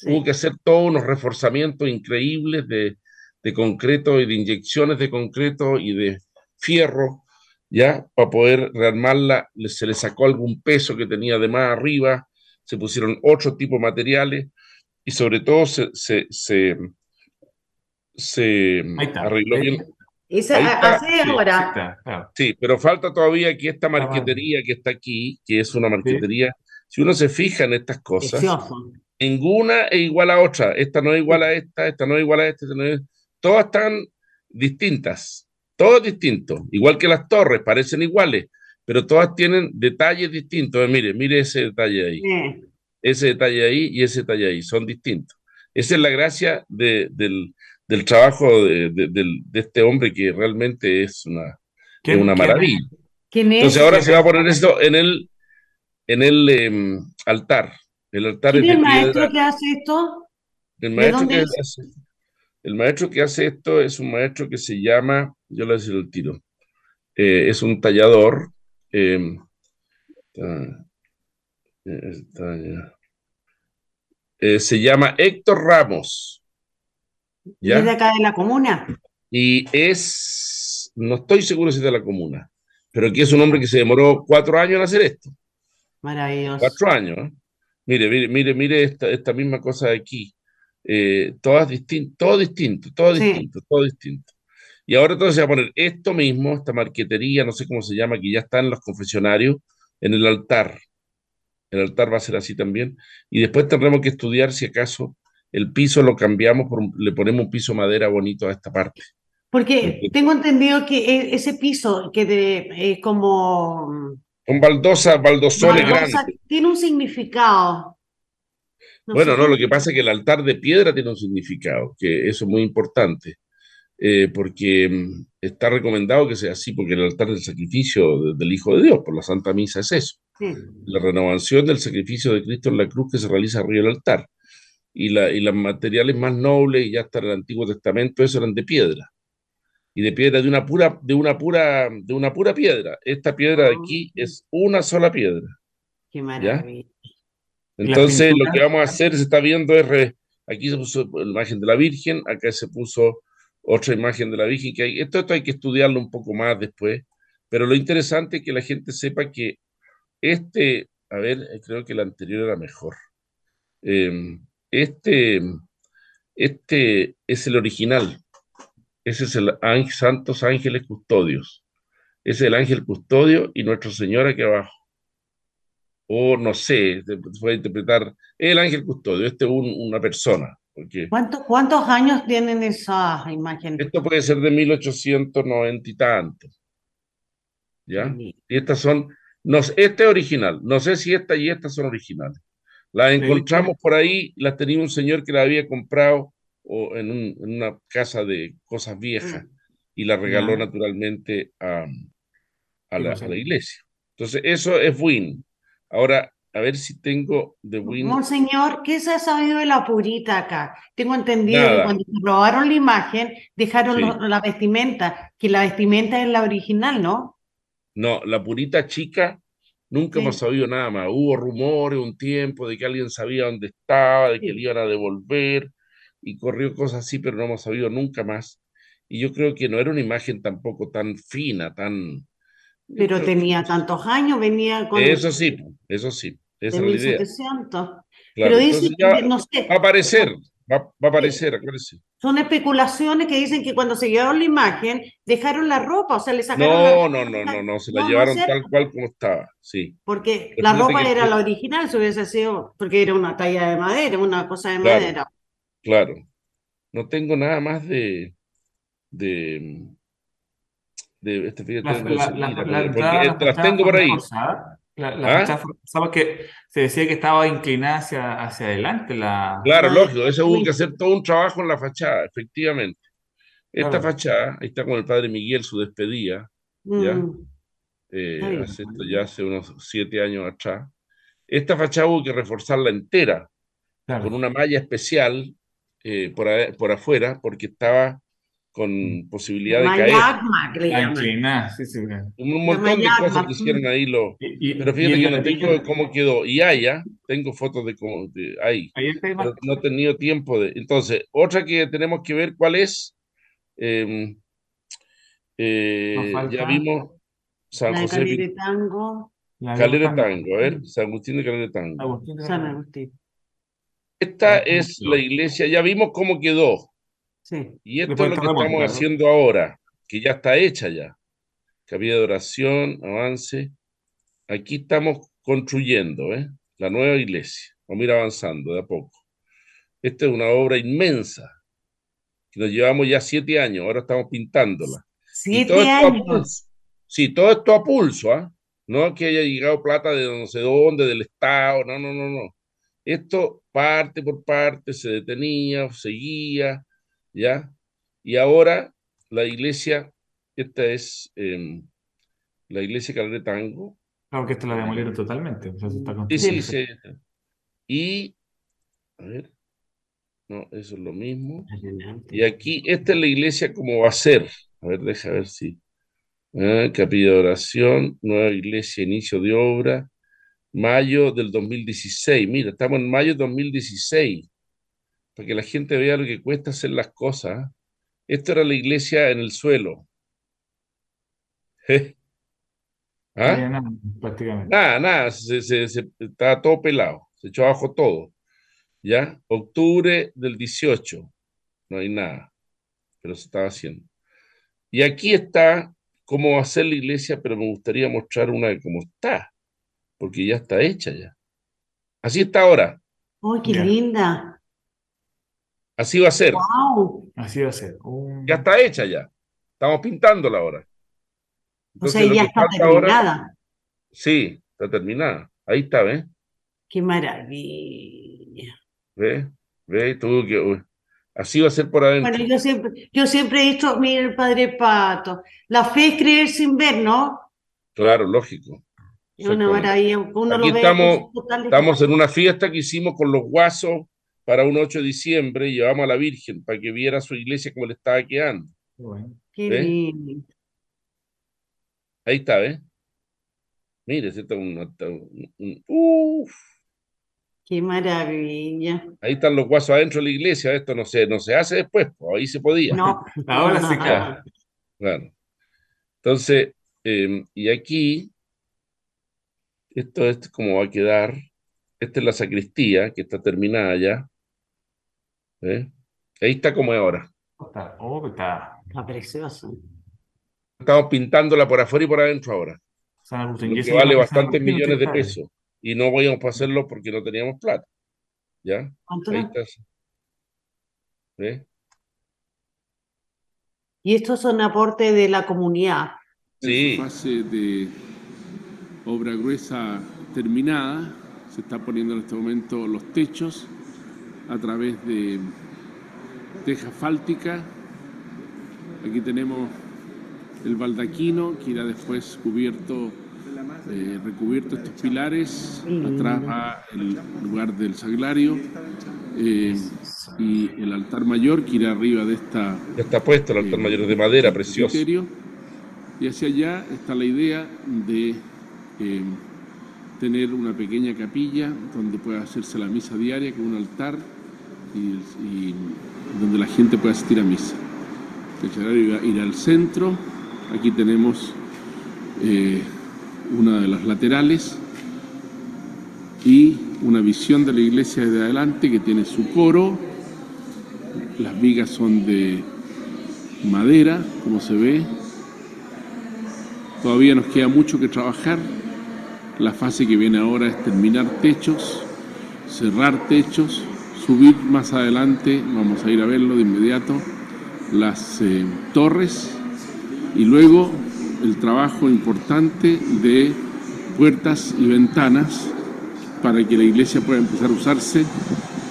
[SPEAKER 9] Hubo que hacer todos unos reforzamientos increíbles de, de concreto y de inyecciones de concreto y de fierro, ya, para poder rearmarla, se le sacó algún peso que tenía de más arriba, se pusieron otro tipo de materiales y sobre todo se, se, se, arregló bien. sí, pero falta todavía que esta marquetería que está aquí, que es una marquetería, si uno se fija en estas cosas, ninguna es igual a otra. Esta no es igual a esta, esta no es igual a esta, todas están distintas. Todo es distinto, igual que las torres, parecen iguales, pero todas tienen detalles distintos. Eh, mire, mire ese detalle ahí. ese detalle ahí y ese detalle ahí, son distintos. Esa es la gracia del, del, trabajo de, de, este hombre que realmente es una, una maravilla. Entonces ahora se va a poner esto en el, en el em, altar. El altar
[SPEAKER 7] ¿Quién es el maestro que hace esto?
[SPEAKER 9] El maestro que hace, el maestro que hace esto es un maestro que se llama, yo le voy a decir el tiro, eh, es un tallador. Em, eh, se llama Héctor Ramos.
[SPEAKER 7] ¿ya? ¿Es de acá de la comuna?
[SPEAKER 9] Y es, no estoy seguro si es de la comuna, pero aquí es un hombre que se demoró cuatro años en hacer esto.
[SPEAKER 7] Maravilloso.
[SPEAKER 9] Cuatro años. ¿eh? Mire, mire, mire, mire esta, esta misma cosa de aquí. Eh, todas distinto, todo distinto, todo distinto, todo distinto. Y ahora entonces se va a poner esto mismo, esta marquetería, no sé cómo se llama, que ya está en los confesionarios, en el altar. El altar va a ser así también. Y después tendremos que estudiar si acaso el piso lo cambiamos, por, le ponemos un piso madera bonito a esta parte.
[SPEAKER 7] Porque, tengo entendido que e, ese piso que de, es como...
[SPEAKER 9] Con baldosa, baldosones grandes.
[SPEAKER 7] Tiene un significado.
[SPEAKER 9] bueno, no, lo que pasa es que el altar de piedra tiene un significado, que eso es muy importante. Eh, porque mm, está recomendado que sea así, porque el altar del sacrificio del Hijo de Dios, por la Santa Misa, es eso. La renovación del sacrificio de Cristo en la cruz que se realiza arriba del altar. Y, la, y los materiales más nobles, y ya hasta el Antiguo Testamento, eso eran de piedra. Y de piedra de una pura, de una pura, de una pura piedra. Esta piedra de aquí ah. es una sola piedra.
[SPEAKER 7] Qué maravilla.
[SPEAKER 9] Entonces, lo que vamos a hacer, se está viendo, es, aquí se puso la imagen de la Virgen, acá se puso otra imagen de la Virgen, que hay, esto, hay que estudiarlo un poco más después, pero lo interesante es que la gente sepa que este, a ver, eh, creo que el anterior era mejor. Em, este, este es el original. Ese es el Santos Ángeles Custodios. Es el ángel custodio y Nuestra Señora aquí abajo. O no sé, puede interpretar el ángel custodio. Este es una persona.
[SPEAKER 7] ¿Cuántos años tienen esas imágenes?
[SPEAKER 9] Esto puede ser de 1890 y tantos. ¿Ya? Y estas son, no, este es original. No sé si esta y estas son originales. Las encontramos por ahí, las tenía un señor que la había comprado o en, una casa de cosas viejas mm. y la regaló naturalmente a, a, la, a, la, iglesia. Entonces, eso es win. Ahora, a ver si tengo de Win.
[SPEAKER 7] Monseñor, ¿qué se ha sabido de la purita acá? Tengo entendido que cuando probaron la imagen, dejaron la vestimenta, que la vestimenta es la original, ¿no?
[SPEAKER 9] No, la purita chica, nunca hemos sabido nada más. Hubo rumores un tiempo de que alguien sabía dónde estaba, de que le iban a devolver, y corrió cosas así, pero no hemos sabido nunca más. Y yo creo que no era una imagen tampoco tan fina, tan...
[SPEAKER 7] Pero tenía tantos años, venía con...
[SPEAKER 9] Eso sí, eso sí. Esa de
[SPEAKER 7] 1700. Pero dice que, no sé.
[SPEAKER 9] Va a aparecer, va, a aparecer, acuérdense.
[SPEAKER 7] Son especulaciones que dicen que cuando se llevaron la imagen, dejaron la ropa, o sea, le sacaron
[SPEAKER 9] no,
[SPEAKER 7] la
[SPEAKER 9] No, no, no, no, se la llevaron tal cual como estaba, sí.
[SPEAKER 7] Porque la ropa era la original, se hubiese sido, porque era una talla de madera, una cosa de madera.
[SPEAKER 9] Claro. No tengo nada más de. de de este fíjate, las tengo por ahí.
[SPEAKER 8] La, la ¿Ah? que se decía que estaba inclinada hacia, hacia adelante. La...
[SPEAKER 9] Claro, lógico, eso hubo que hacer todo un trabajo en la fachada, efectivamente. Esta fachada, ahí está con el padre Miguel, su despedida, ¿ya? Mm. Eh, hace, ya hace unos siete años atrás. Esta fachada hubo que reforzarla entera, con una malla especial eh, por, por afuera, porque estaba con mm. posibilidad de caer. Un montón de cosas que hicieron ahí. Lo, pero fíjate que no tengo cómo quedó. Y allá, tengo fotos de cómo, de ahí. no he tenido tiempo de. Entonces, otra que tenemos que ver cuál es. Em, eh, ya vimos San José.
[SPEAKER 7] Calera Tango.
[SPEAKER 9] Calera Tango, a ver, San Agustín de Calera Tango.
[SPEAKER 7] San Agustín.
[SPEAKER 9] Esta es la iglesia, ya vimos cómo quedó. Y esto es lo que estamos haciendo ahora, que ya está hecha ya. Cabida de oración, avance. Aquí estamos construyendo ¿eh? la nueva iglesia. Vamos a ir avanzando de a poco. Esta es una obra inmensa, que nos llevamos ya siete años, ahora estamos pintándola.
[SPEAKER 7] Siete años.
[SPEAKER 9] Sí, todo esto a pulso, ¿ah? No que haya llegado plata de no sé dónde, del Estado, no, no, no, no. Esto parte por parte se detenía, seguía, ¿ya? Y ahora la iglesia, esta es em, la iglesia Calera Tango.
[SPEAKER 8] Claro que esta la demolieron totalmente.
[SPEAKER 9] sí, sí, sí. Y, a ver, no, eso es lo mismo. Y aquí, esta es la iglesia como va a ser. A ver, deja ver si. Ah, capilla de oración, nueva iglesia, inicio de obra, mayo del 2016. Mira, estamos en mayo del 2016, para que la gente vea lo que cuesta hacer las cosas. Esto era la iglesia en el suelo. ¿Ah? Nada, prácticamente. Nada, nada, se, estaba todo pelado, se echó abajo todo. ¿Ya? Octubre del 18, no hay nada, pero se estaba haciendo. Y aquí está cómo va a ser la iglesia, pero me gustaría mostrar una de cómo está, porque ya está hecha ya. Así está ahora.
[SPEAKER 7] ¡Ay, qué linda!
[SPEAKER 9] Así va a ser.
[SPEAKER 8] Wow. Así va a ser.
[SPEAKER 9] Ya está hecha ya. Estamos pintándola ahora.
[SPEAKER 7] o sea, ya está terminada.
[SPEAKER 9] sí, está terminada. Ahí está, ¿ves?
[SPEAKER 7] Qué maravilla.
[SPEAKER 9] ¿Ves? ¿Ves? Tuvo que... Así va a ser por adentro.
[SPEAKER 7] Bueno, yo siempre, yo siempre he dicho, mire el padre Pato, la fe es creer sin ver, ¿no?
[SPEAKER 9] Claro, lógico.
[SPEAKER 7] Una maravilla. Uno
[SPEAKER 9] Aquí estamos, estamos en una fiesta que hicimos con los guasos para un 8 de diciembre y llevamos a la Virgen para que viera su iglesia como le estaba quedando.
[SPEAKER 7] Qué lindo.
[SPEAKER 9] Ahí está, ¿ves? Mire, este está un, un, uf.
[SPEAKER 7] Qué maravilla.
[SPEAKER 9] Ahí están los guasos adentro de la iglesia. Esto no se, no se hace después, pues ahí se podía.
[SPEAKER 7] No,
[SPEAKER 8] ahora se queda.
[SPEAKER 9] Claro. Entonces, em, y aquí, esto es como va a quedar. Esta es la sacristía que está terminada ya. ¿Eh? Ahí está como es ahora.
[SPEAKER 8] Está, oh, está.
[SPEAKER 7] está precioso.
[SPEAKER 9] Estamos pintándola por afuera y por adentro ahora. que vale bastantes millones de pesos y no podíamos hacerlo porque no teníamos plata. ¿Ya? Ahí está.
[SPEAKER 7] Y estos son aportes de la comunidad.
[SPEAKER 9] Sí.
[SPEAKER 13] fase de obra gruesa terminada, se está poniendo en este momento los techos a través de teja fáltica. Aquí tenemos el baldaquino que irá después cubierto eh, recubierto estos pilares, atrás va el lugar del saglario eh, y el altar mayor que irá arriba de esta...
[SPEAKER 9] Ya está puesto el altar mayor de madera, precioso.
[SPEAKER 13] Y hacia allá está la idea de eh, tener una pequeña capilla donde pueda hacerse la misa diaria con un altar y, donde la gente pueda asistir a misa. El sagrario irá al centro, aquí tenemos una de las laterales y una visión de la iglesia desde adelante que tiene su coro. Las vigas son de madera, como se ve. Todavía nos queda mucho que trabajar. La fase que viene ahora es terminar techos, cerrar techos, subir más adelante, vamos a ir a verlo de inmediato, las eh, torres y luego el trabajo importante de puertas y ventanas para que la iglesia pueda empezar a usarse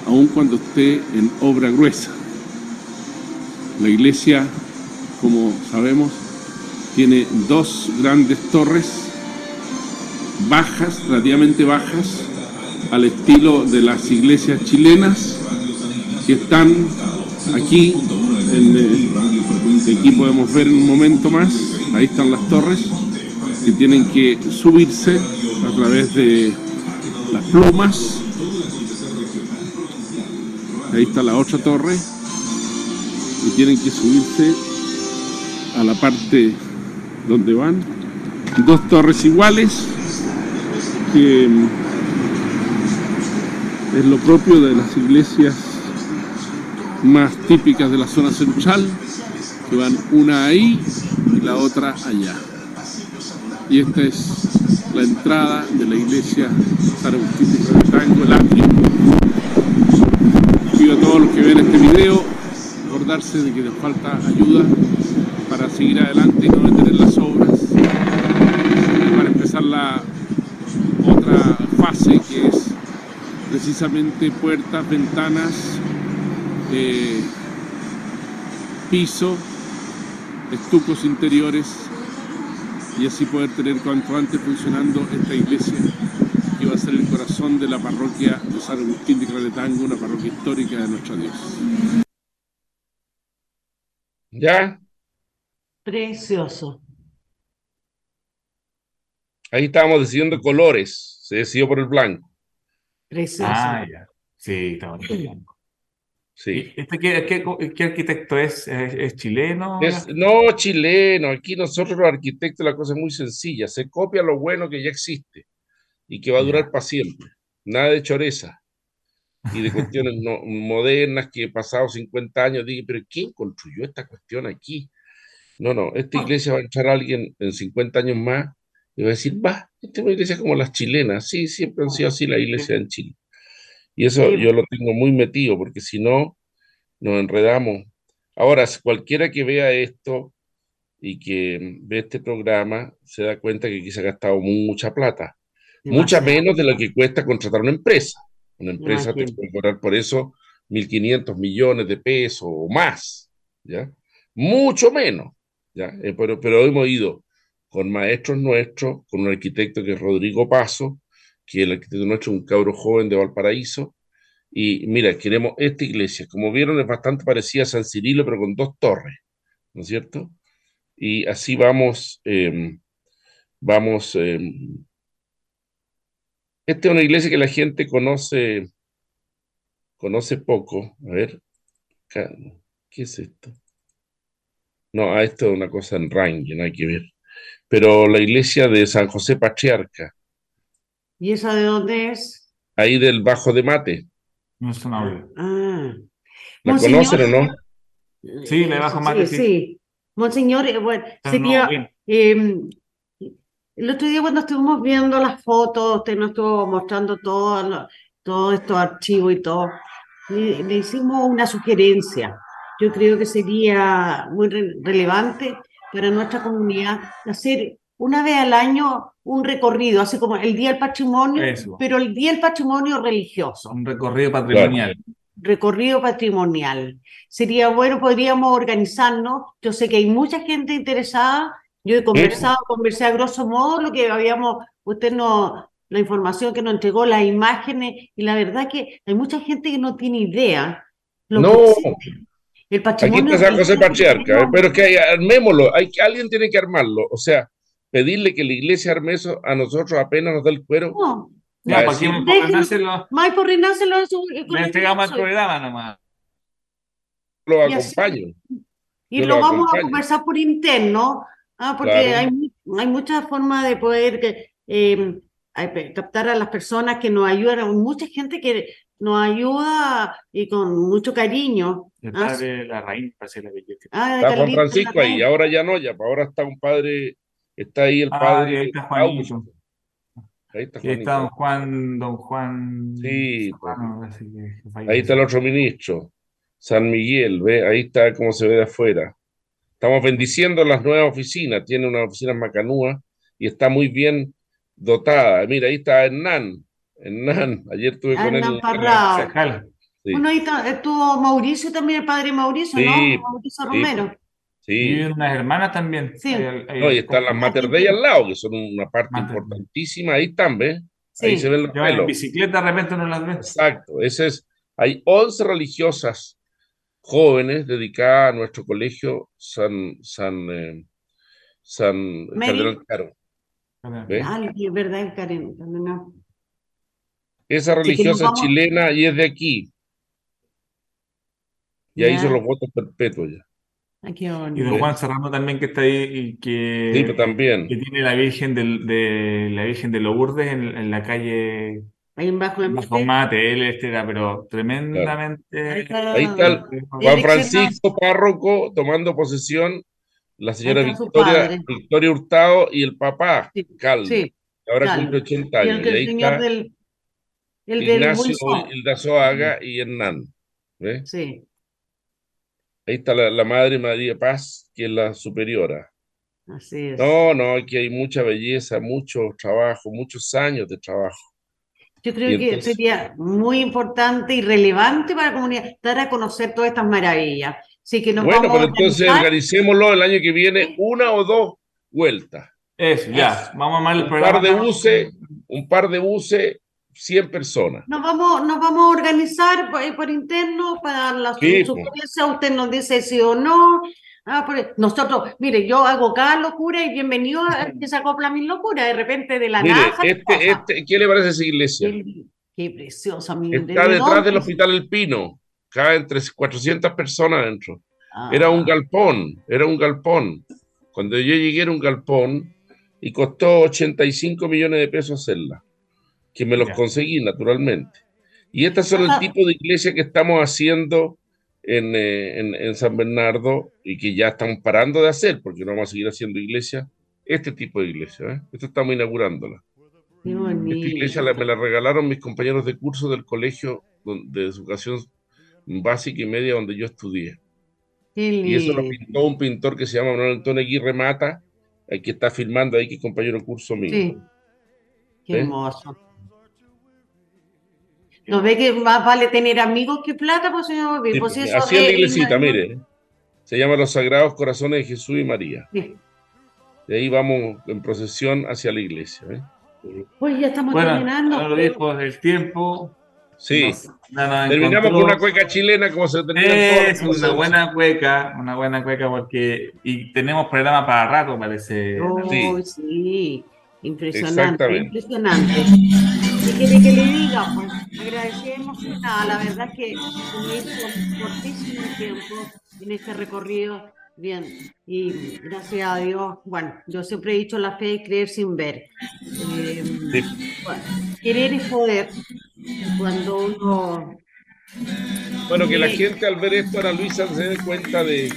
[SPEAKER 13] aun cuando esté en obra gruesa. La iglesia, como sabemos, tiene dos grandes torres bajas, relativamente bajas, al estilo de las iglesias chilenas que están aquí. En, podemos ver en un momento más Ahí están las torres que tienen que subirse a través de las plumas. Ahí está la otra torre y tienen que subirse a la parte donde van. Dos torres iguales que es lo propio de las iglesias más típicas de la zona central, que van una ahí la otra allá. Y esta es la entrada de la iglesia San Agustín de Tango, el atrio. Pido a todos los que ven este video acordarse de que les falta ayuda para seguir adelante y no detener las obras. Para empezar la otra fase que es precisamente puertas, ventanas, eh, piso, estucos interiores y así poder tener cuanto antes funcionando esta iglesia que va a ser el corazón de la parroquia de San Agustín de Claretango, una parroquia histórica de nuestro Dios.
[SPEAKER 9] ¿Ya?
[SPEAKER 7] Precioso.
[SPEAKER 9] Ahí estábamos decidiendo colores, se decidió por el blanco.
[SPEAKER 7] Precioso.
[SPEAKER 8] Ah, ya. Sí, en blanco. Sí. ¿Este qué, qué, arquitecto es? ¿Es, chileno?
[SPEAKER 9] no, chileno. Aquí nosotros los arquitectos la cosa es muy sencilla. Se copia lo bueno que ya existe y que va a durar para siempre. Nada de choreza y de cuestiones no, modernas que pasado 50 años digan, pero ¿quién construyó esta cuestión aquí? No, no, esta iglesia va a entrar alguien en 50 años más y va a decir, va, esta es una iglesia como las chilenas. Sí, siempre han sido así la iglesia en Chile. Y eso yo lo tengo muy metido, porque si no, nos enredamos. Ahora, cualquiera que vea esto y que ve este programa, se da cuenta que aquí se ha gastado mucha plata. Mucha menos de lo que cuesta contratar una empresa. Una empresa te puede cobrar por eso 1.500 millones de pesos o más, ¿ya? Mucho menos, ¿ya? Eh, pero, pero hemos ido con maestros nuestros, con un arquitecto que es Rodrigo Paso, que el arquitecto nuestro es un cabro joven de Valparaíso, y mira, queremos esta iglesia, como vieron es bastante parecida a San Cirilo, pero con dos torres, ¿no es cierto? Y así vamos, em, vamos em, esta es una iglesia que la gente conoce, conoce poco. A ver, ¿qué es esto? No, a esto es una cosa en ranking, hay que ver. Pero la iglesia de San José Patriarca.
[SPEAKER 7] ¿Y esa de dónde es?
[SPEAKER 9] Ahí del Bajo de Mate.
[SPEAKER 8] No es una
[SPEAKER 7] Ah.
[SPEAKER 9] ¿La conocen o no?
[SPEAKER 8] Sí, la de Bajo Mate.
[SPEAKER 7] Sí, sí. Monseñor, eh, bueno, sería, em, el otro día cuando estuvimos viendo las fotos, usted nos estuvo mostrando todo, todo estos archivos y todo, le, hicimos una sugerencia. Yo creo que sería muy relevante para nuestra comunidad hacer una vez al año un recorrido, así como el Día del Patrimonio, pero el Día del Patrimonio religioso.
[SPEAKER 8] Un recorrido patrimonial.
[SPEAKER 7] Recorrido patrimonial. Sería bueno, podríamos organizarnos. Yo sé que hay mucha gente interesada yo he conversado, conversé a grosso modo lo que habíamos, usted no, la información que nos entregó, las imágenes, y la verdad que hay mucha gente que no tiene idea.
[SPEAKER 9] no, el patrimonio. Aquí está San José Patriarca, pero que armémoslo, hay, alguien tiene que armarlo, o sea, pedirle que la iglesia arme eso a nosotros apenas nos da el cuero. No,
[SPEAKER 8] no, para que
[SPEAKER 7] Maipo Renace lo
[SPEAKER 8] Le entregamos el programa nomás.
[SPEAKER 9] Lo acompaño.
[SPEAKER 7] Y lo, vamos a conversar por interno Ah, porque hay, hay muchas formas de poder em, captar a las personas que nos ayudan. Hay mucha gente que nos ayuda y con mucho cariño.
[SPEAKER 8] El ¿ah? padre la reina, parece la
[SPEAKER 9] belleza. Ah, está Juan Francisco ahí, ahora ya no, ya, ahora está un padre, está ahí el ah, padre.
[SPEAKER 8] ahí está Juanito. Ahí está, don Juan, don Juan.
[SPEAKER 9] Sí, ahí está el otro ministro, San Miguel, ve, ahí está como se ve de afuera. Estamos bendiciendo las nuevas oficinas. Tiene una oficina en Macanúa y está muy bien dotada. Mira, ahí está Hernán. Hernán, ayer estuve con él.
[SPEAKER 7] Sí. Bueno, ahí estuvo Mauricio también, el padre Mauricio, ¿no? Mauricio Romero.
[SPEAKER 8] Sí. Y unas hermanas también.
[SPEAKER 7] Sí.
[SPEAKER 9] no, y están las Mater Dei al lado, que son una parte importantísima. Ahí están, ¿ves? Ahí se ven los pelos. En
[SPEAKER 8] bicicleta de repente no las ven.
[SPEAKER 9] Exacto. Ese es, hay 11 religiosas jóvenes dedicada a nuestro colegio San, San, eh, San Cardenal Caro.
[SPEAKER 7] verdad,
[SPEAKER 9] Esa religiosa chilena y es de aquí. Ya, hizo los votos perpetuos ya.
[SPEAKER 8] y don Juan Serrano también que está ahí y que,
[SPEAKER 9] pues también.
[SPEAKER 8] que tiene la Virgen de la Virgen de Lourdes en, en la calle
[SPEAKER 7] Ahí en bajo, en
[SPEAKER 8] bajo mate, él este era, pero tremendamente.
[SPEAKER 9] Ahí está, Juan Francisco Párroco tomando posesión, la señora Victoria, Victoria Hurtado y el papá, Caldo. ahora cumple 80 años. Y, ahí está del, el Ignacio Hilda Zoaga y Hernán. ¿ves?
[SPEAKER 7] Sí.
[SPEAKER 9] Ahí está la, la, madre María Paz, que es la superiora.
[SPEAKER 7] Así es.
[SPEAKER 9] No, no, aquí hay mucha belleza, mucho trabajo, muchos años de trabajo.
[SPEAKER 7] Yo creo que sería muy importante y relevante para la comunidad dar a conocer todas estas maravillas. Así que nos
[SPEAKER 9] bueno,
[SPEAKER 7] vamos
[SPEAKER 9] pero entonces organicémoslo el año que viene, una o dos vueltas.
[SPEAKER 8] Eso, ya. Vamos a armar el
[SPEAKER 9] un
[SPEAKER 8] programa.
[SPEAKER 9] Par de buses, un par de buses, 100 personas.
[SPEAKER 7] Nos vamos, nos vamos a organizar por, por interno para la
[SPEAKER 9] Sí,
[SPEAKER 7] sugerencia. Usted nos dice sí o no. Ah, por- nosotros, mire, yo hago cada locura y bienvenido a que se acopla mi locura. De repente de la
[SPEAKER 9] Mire,
[SPEAKER 7] nada.
[SPEAKER 9] este, este, ¿qué le parece esa iglesia?
[SPEAKER 7] Qué preciosa, mi
[SPEAKER 9] Está detrás del Hospital El Pino. Cabe entre 400 personas adentro. Era un galpón, era un galpón. Cuando yo llegué era un galpón y costó 85 millones de pesos hacerla. Que me los conseguí, naturalmente. Y estas son el tipo de iglesia que estamos haciendo en, eh, en- en San Bernardo y que ya estamos parando de hacer, porque no vamos a seguir haciendo iglesia. Este tipo de iglesia, ¿eh? Esto estamos inaugurándola.
[SPEAKER 7] Qué
[SPEAKER 9] Esta iglesia la- me la regalaron mis compañeros de curso del colegio de educación básica y media donde yo estudié. Y eso lo pintó un pintor que se llama Manuel Antonio Aguirre Mata, el que está filmando ahí, que es compañero de curso mío.
[SPEAKER 7] Sí. Qué
[SPEAKER 9] ¿Sí?
[SPEAKER 7] hermoso. ¿No ve que más vale tener amigos que plata, pues señor?
[SPEAKER 9] Sí,
[SPEAKER 7] Pues eso
[SPEAKER 9] así es la
[SPEAKER 7] es-
[SPEAKER 9] iglesita, mire. Se llama Los Sagrados Corazones de Jesús y María.
[SPEAKER 7] Sí.
[SPEAKER 9] De ahí vamos en procesión hacia la iglesia. ¿eh?
[SPEAKER 7] Pues ya estamos
[SPEAKER 8] Bueno,
[SPEAKER 7] terminando.
[SPEAKER 8] ahora lo dijo el tiempo.
[SPEAKER 9] Sí.
[SPEAKER 8] Nos- no nos
[SPEAKER 9] Terminamos
[SPEAKER 8] encontró.
[SPEAKER 9] con una cueca chilena como se termina
[SPEAKER 8] Es
[SPEAKER 9] las
[SPEAKER 8] una buena cueca, una buena cueca porque y tenemos programa para rato parece.
[SPEAKER 7] Oh, sí. Impresionante,
[SPEAKER 9] Exactamente.
[SPEAKER 7] impresionante. ¿Qué quiere que le diga? Pues agradecemos nada, la verdad es que hizo cortísimo tiempo en este recorrido. Bien, y gracias a Dios, bueno, yo siempre he dicho la fe y creer sin ver. Eh, bueno, querer es poder. Cuando uno
[SPEAKER 9] Bueno, que la gente al ver esto, Ana Luisa, se dé cuenta de,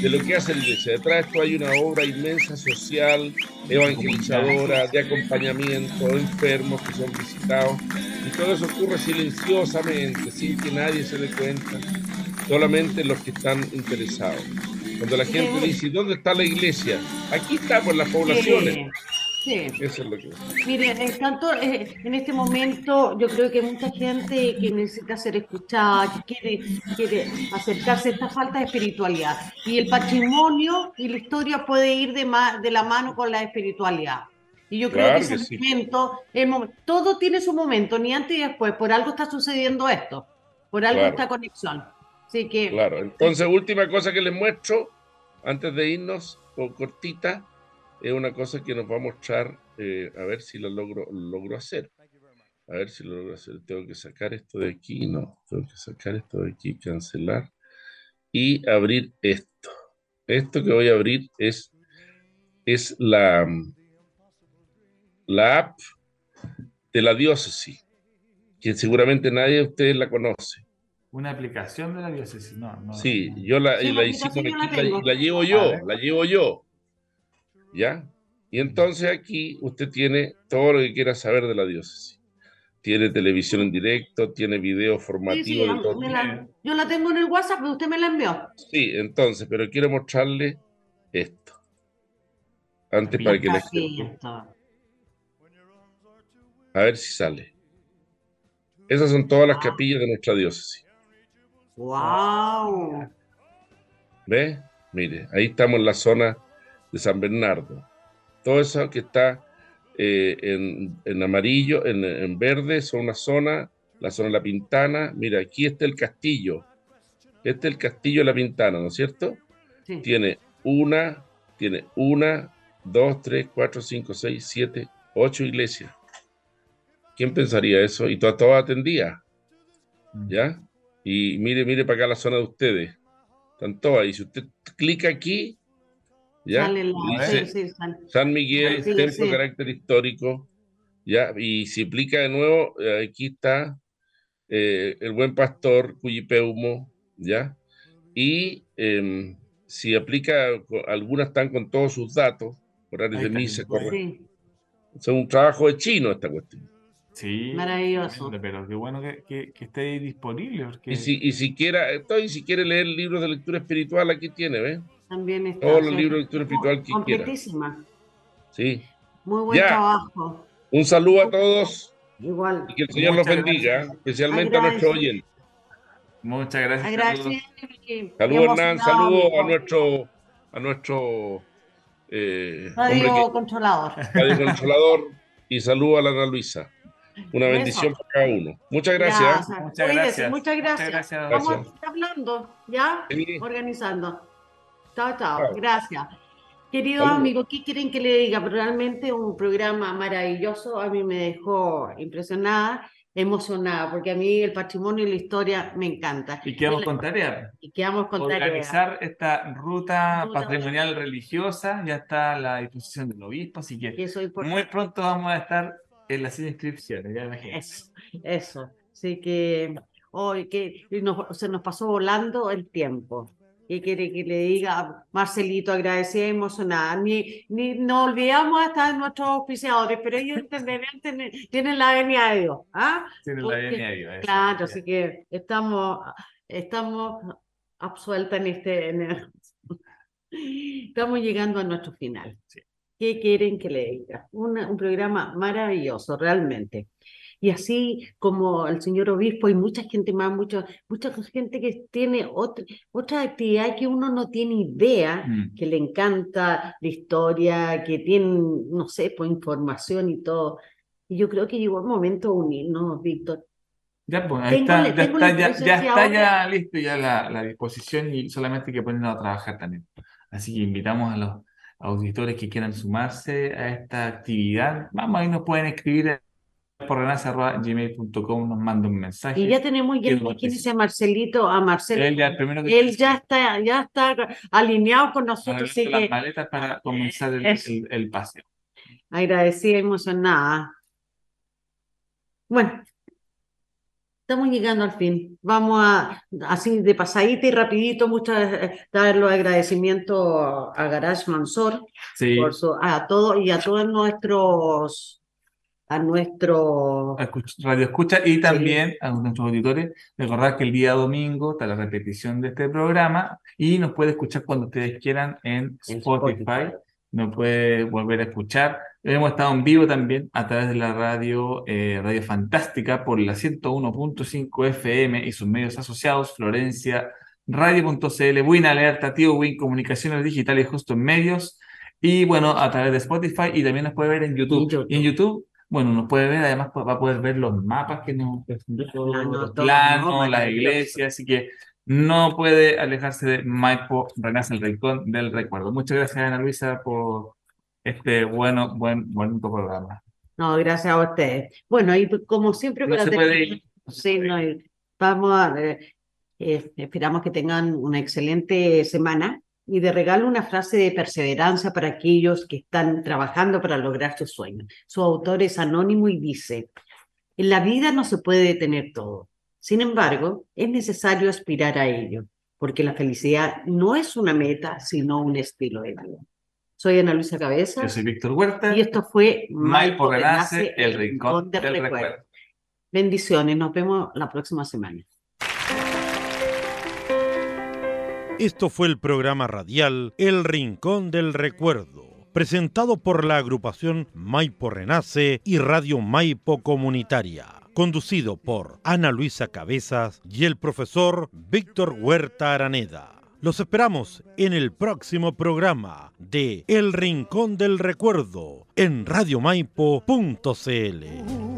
[SPEAKER 9] de lo que hace la iglesia. Detrás de esto hay una obra inmensa social, evangelizadora, de acompañamiento, enfermos que son visitados. Y todo eso ocurre silenciosamente, sin que nadie se dé cuenta, solamente los que están interesados. Cuando la gente dice, ¿dónde está la iglesia? Aquí está por las poblaciones.
[SPEAKER 7] Sí.
[SPEAKER 9] Eso es lo que...
[SPEAKER 7] Miren, en tanto, eh, en este momento yo creo que mucha gente que necesita ser escuchada, que quiere, quiere acercarse a esta falta de espiritualidad. Y el patrimonio y la historia puede ir de, ma- de la mano con la espiritualidad. Y yo creo
[SPEAKER 9] Claro
[SPEAKER 7] que ese
[SPEAKER 9] que sí.
[SPEAKER 7] momento, el momen- todo tiene su momento, ni antes ni después. Por algo está sucediendo esto, por algo
[SPEAKER 9] Claro.
[SPEAKER 7] esta conexión. Así que
[SPEAKER 9] Claro, entonces última cosa que les muestro antes de irnos, o cortita, es una cosa que nos va a mostrar, eh, a ver si lo logro, lo logro hacer. A ver si lo logro hacer. Tengo que sacar esto de aquí, no, tengo que sacar esto de aquí, cancelar y abrir esto. Esto que voy a abrir es, es la, la app de la diócesis, que seguramente nadie de ustedes la conoce.
[SPEAKER 8] Una aplicación de la diócesis, no, no.
[SPEAKER 9] Sí, yo la,
[SPEAKER 8] Sí,
[SPEAKER 9] la
[SPEAKER 8] la la
[SPEAKER 9] la, llevo yo, la llevo yo. ¿Ya? Y entonces aquí usted tiene todo lo que quiera saber de la diócesis. Tiene televisión en directo, tiene video formativo
[SPEAKER 7] sí,
[SPEAKER 9] de todo.
[SPEAKER 7] la- yo la tengo en el WhatsApp, pero usted me la envió.
[SPEAKER 9] Sí, entonces, pero quiero mostrarle esto. Antes para que la gente... A ver si sale. Esas son todas las capillas de nuestra diócesis.
[SPEAKER 7] ¡Wow!
[SPEAKER 9] ¿Ve? Mire, ahí estamos en la zona de San Bernardo. Todo eso que está eh, en, en amarillo, en, en verde, son una zona, la zona de la Pintana. Mira, aquí está el castillo. Este es el castillo de la Pintana, ¿no es cierto?
[SPEAKER 7] Sí.
[SPEAKER 9] Tiene una, tiene una, dos, tres, cuatro, cinco, seis, siete, ocho iglesias. ¿Quién pensaría eso? Y todas todas atendidas. ¿Ya? Y mire, mire para acá la zona de ustedes. Están todas. Y si usted clica aquí, ¿ya?
[SPEAKER 7] Sale la-
[SPEAKER 9] Dice
[SPEAKER 7] sí, sí, sale.
[SPEAKER 9] San Miguel,
[SPEAKER 7] Sí,
[SPEAKER 9] templo de carácter histórico, ¿ya? Y si aplica de nuevo, eh, aquí está eh, el buen pastor, Cuyipeumo, ¿ya? Y em, si aplica, algunas están con todos sus datos, horarios de misa, corre.
[SPEAKER 7] Sí,
[SPEAKER 9] Es un trabajo de chino esta cuestión.
[SPEAKER 8] Sí.
[SPEAKER 7] Maravilloso.
[SPEAKER 8] Pero qué bueno que, que, que esté ahí disponible. Porque...
[SPEAKER 9] Y si, y si quiera, entonces, si quiere leer libros de lectura espiritual, aquí tiene, ¿ves?
[SPEAKER 7] También está.
[SPEAKER 9] Todos los libros de lectura espiritual que quiera.
[SPEAKER 7] Completísima.
[SPEAKER 9] Sí.
[SPEAKER 7] Muy buen
[SPEAKER 9] Ya.
[SPEAKER 7] trabajo.
[SPEAKER 9] Un saludo a todos.
[SPEAKER 7] Igual.
[SPEAKER 9] Y que el Señor los bendiga, especialmente a nuestros oyentes.
[SPEAKER 8] Muchas gracias.
[SPEAKER 7] Gracias.
[SPEAKER 9] Saludos, Hernán. Saludos a nuestro, a nuestro
[SPEAKER 7] eh, radio controlador.
[SPEAKER 9] Radio controlador. y saludos a la Ana Luisa. Una bendición para cada uno. Muchas gracias.
[SPEAKER 7] Muchas, gracias. Muchas gracias. Vamos a estar hablando, ¿ya? Organizando. Chao, chao. Gracias. Queridos amigos, ¿qué quieren que le diga? Realmente un programa maravilloso. A mí me dejó impresionada emocionada, porque a mí el patrimonio y la historia me encanta.
[SPEAKER 8] Y quedamos con tarea.
[SPEAKER 7] Y quedamos con
[SPEAKER 8] Organizar esta ruta, patrimonial religiosa, ya está a la disposición del obispo, así que muy pronto vamos a estar en las inscripciones, ya
[SPEAKER 7] Eso, eso. Así que hoy que se nos pasó volando el tiempo. ¿Qué quiere que le diga? Marcelito, agradecemos nada. Ni, ni no olvidamos hasta nuestros auspiciadores, pero ellos tienen, tienen la venia de Dios. ¿ah?
[SPEAKER 8] Tienen la venia de Dios.
[SPEAKER 7] Claro, así que estamos, estamos absueltas en este. estamos llegando a nuestro final. ¿Qué quieren que le diga? un programa maravilloso, realmente. Y así como el señor obispo y mucha gente más, mucha, mucha gente que tiene otra, otra actividad que uno no tiene idea, mm. que le encanta la historia, que tiene, no sé, pues información y todo. Y yo creo que llegó el momento de unirnos, Víctor.
[SPEAKER 8] Ya, pues, está, ya, está, ya, está ya listo ya la, la, disposición y solamente hay que ponernos a trabajar también. Así que invitamos a los auditores que quieran sumarse a esta actividad. Vamos, ahí nos pueden escribir por gmail.com nos manda un mensaje.
[SPEAKER 7] Y ya tenemos ya quién es Marcelito, a Marcelo.
[SPEAKER 8] Él ya,
[SPEAKER 7] Él ya está, ya está alineado con nosotros. Así
[SPEAKER 8] las maletas para comenzar el, el, paseo.
[SPEAKER 7] Agradecida, emocionada. Bueno, estamos llegando al fin. Vamos a, así de pasadita y rapidito, muchas eh, dar los agradecimientos a Garage Mansor, por su, a todos y a todos nuestros a nuestro
[SPEAKER 8] radio escucha y también a nuestros auditores. Recordar que el día domingo está la repetición de este programa y nos puede escuchar cuando ustedes quieran en, Spotify. Nos puede volver a escuchar. Hemos estado en vivo también a través de la radio eh, Radio Fantástica por la 101.5 FM y sus medios asociados, Florencia, Radio.cl, Win Alerta, Tío Win, Comunicaciones Digitales Justo en Medios. Y bueno, a través de Spotify y también nos puede ver en YouTube. Y en YouTube bueno, nos puede ver, además va a poder ver los mapas que nos presentó, los planos, la iglesia, así que no puede alejarse de Maipo Renace el Rincón del Recuerdo. Muchas gracias, Ana Luisa, por este bueno, buen, buen programa.
[SPEAKER 7] No, gracias a ustedes. Bueno, y como siempre,
[SPEAKER 8] no se puede ir.
[SPEAKER 7] Sí, no, vamos a ver. Eh, esperamos que tengan una excelente semana y de regalo una frase de perseverancia para aquellos que están trabajando para lograr sus sueños. Su autor es anónimo y dice, en la vida no se puede detener todo. Sin embargo, es necesario aspirar a ello, porque la felicidad no es una meta, sino un estilo de vida. Soy Ana Luisa Cabeza.
[SPEAKER 8] Yo soy Víctor Huerta.
[SPEAKER 7] Y esto fue
[SPEAKER 8] Maipo Renace, el Rincón del, recuerdo.
[SPEAKER 7] Bendiciones, nos vemos la próxima semana.
[SPEAKER 5] Esto fue el programa radial El Rincón del Recuerdo, presentado por la agrupación Maipo Renace y Radio Maipo Comunitaria, conducido por Ana Luisa Cabezas y el profesor Víctor Huerta Araneda. Los esperamos en el próximo programa de El Rincón del Recuerdo en radiomaipo.cl.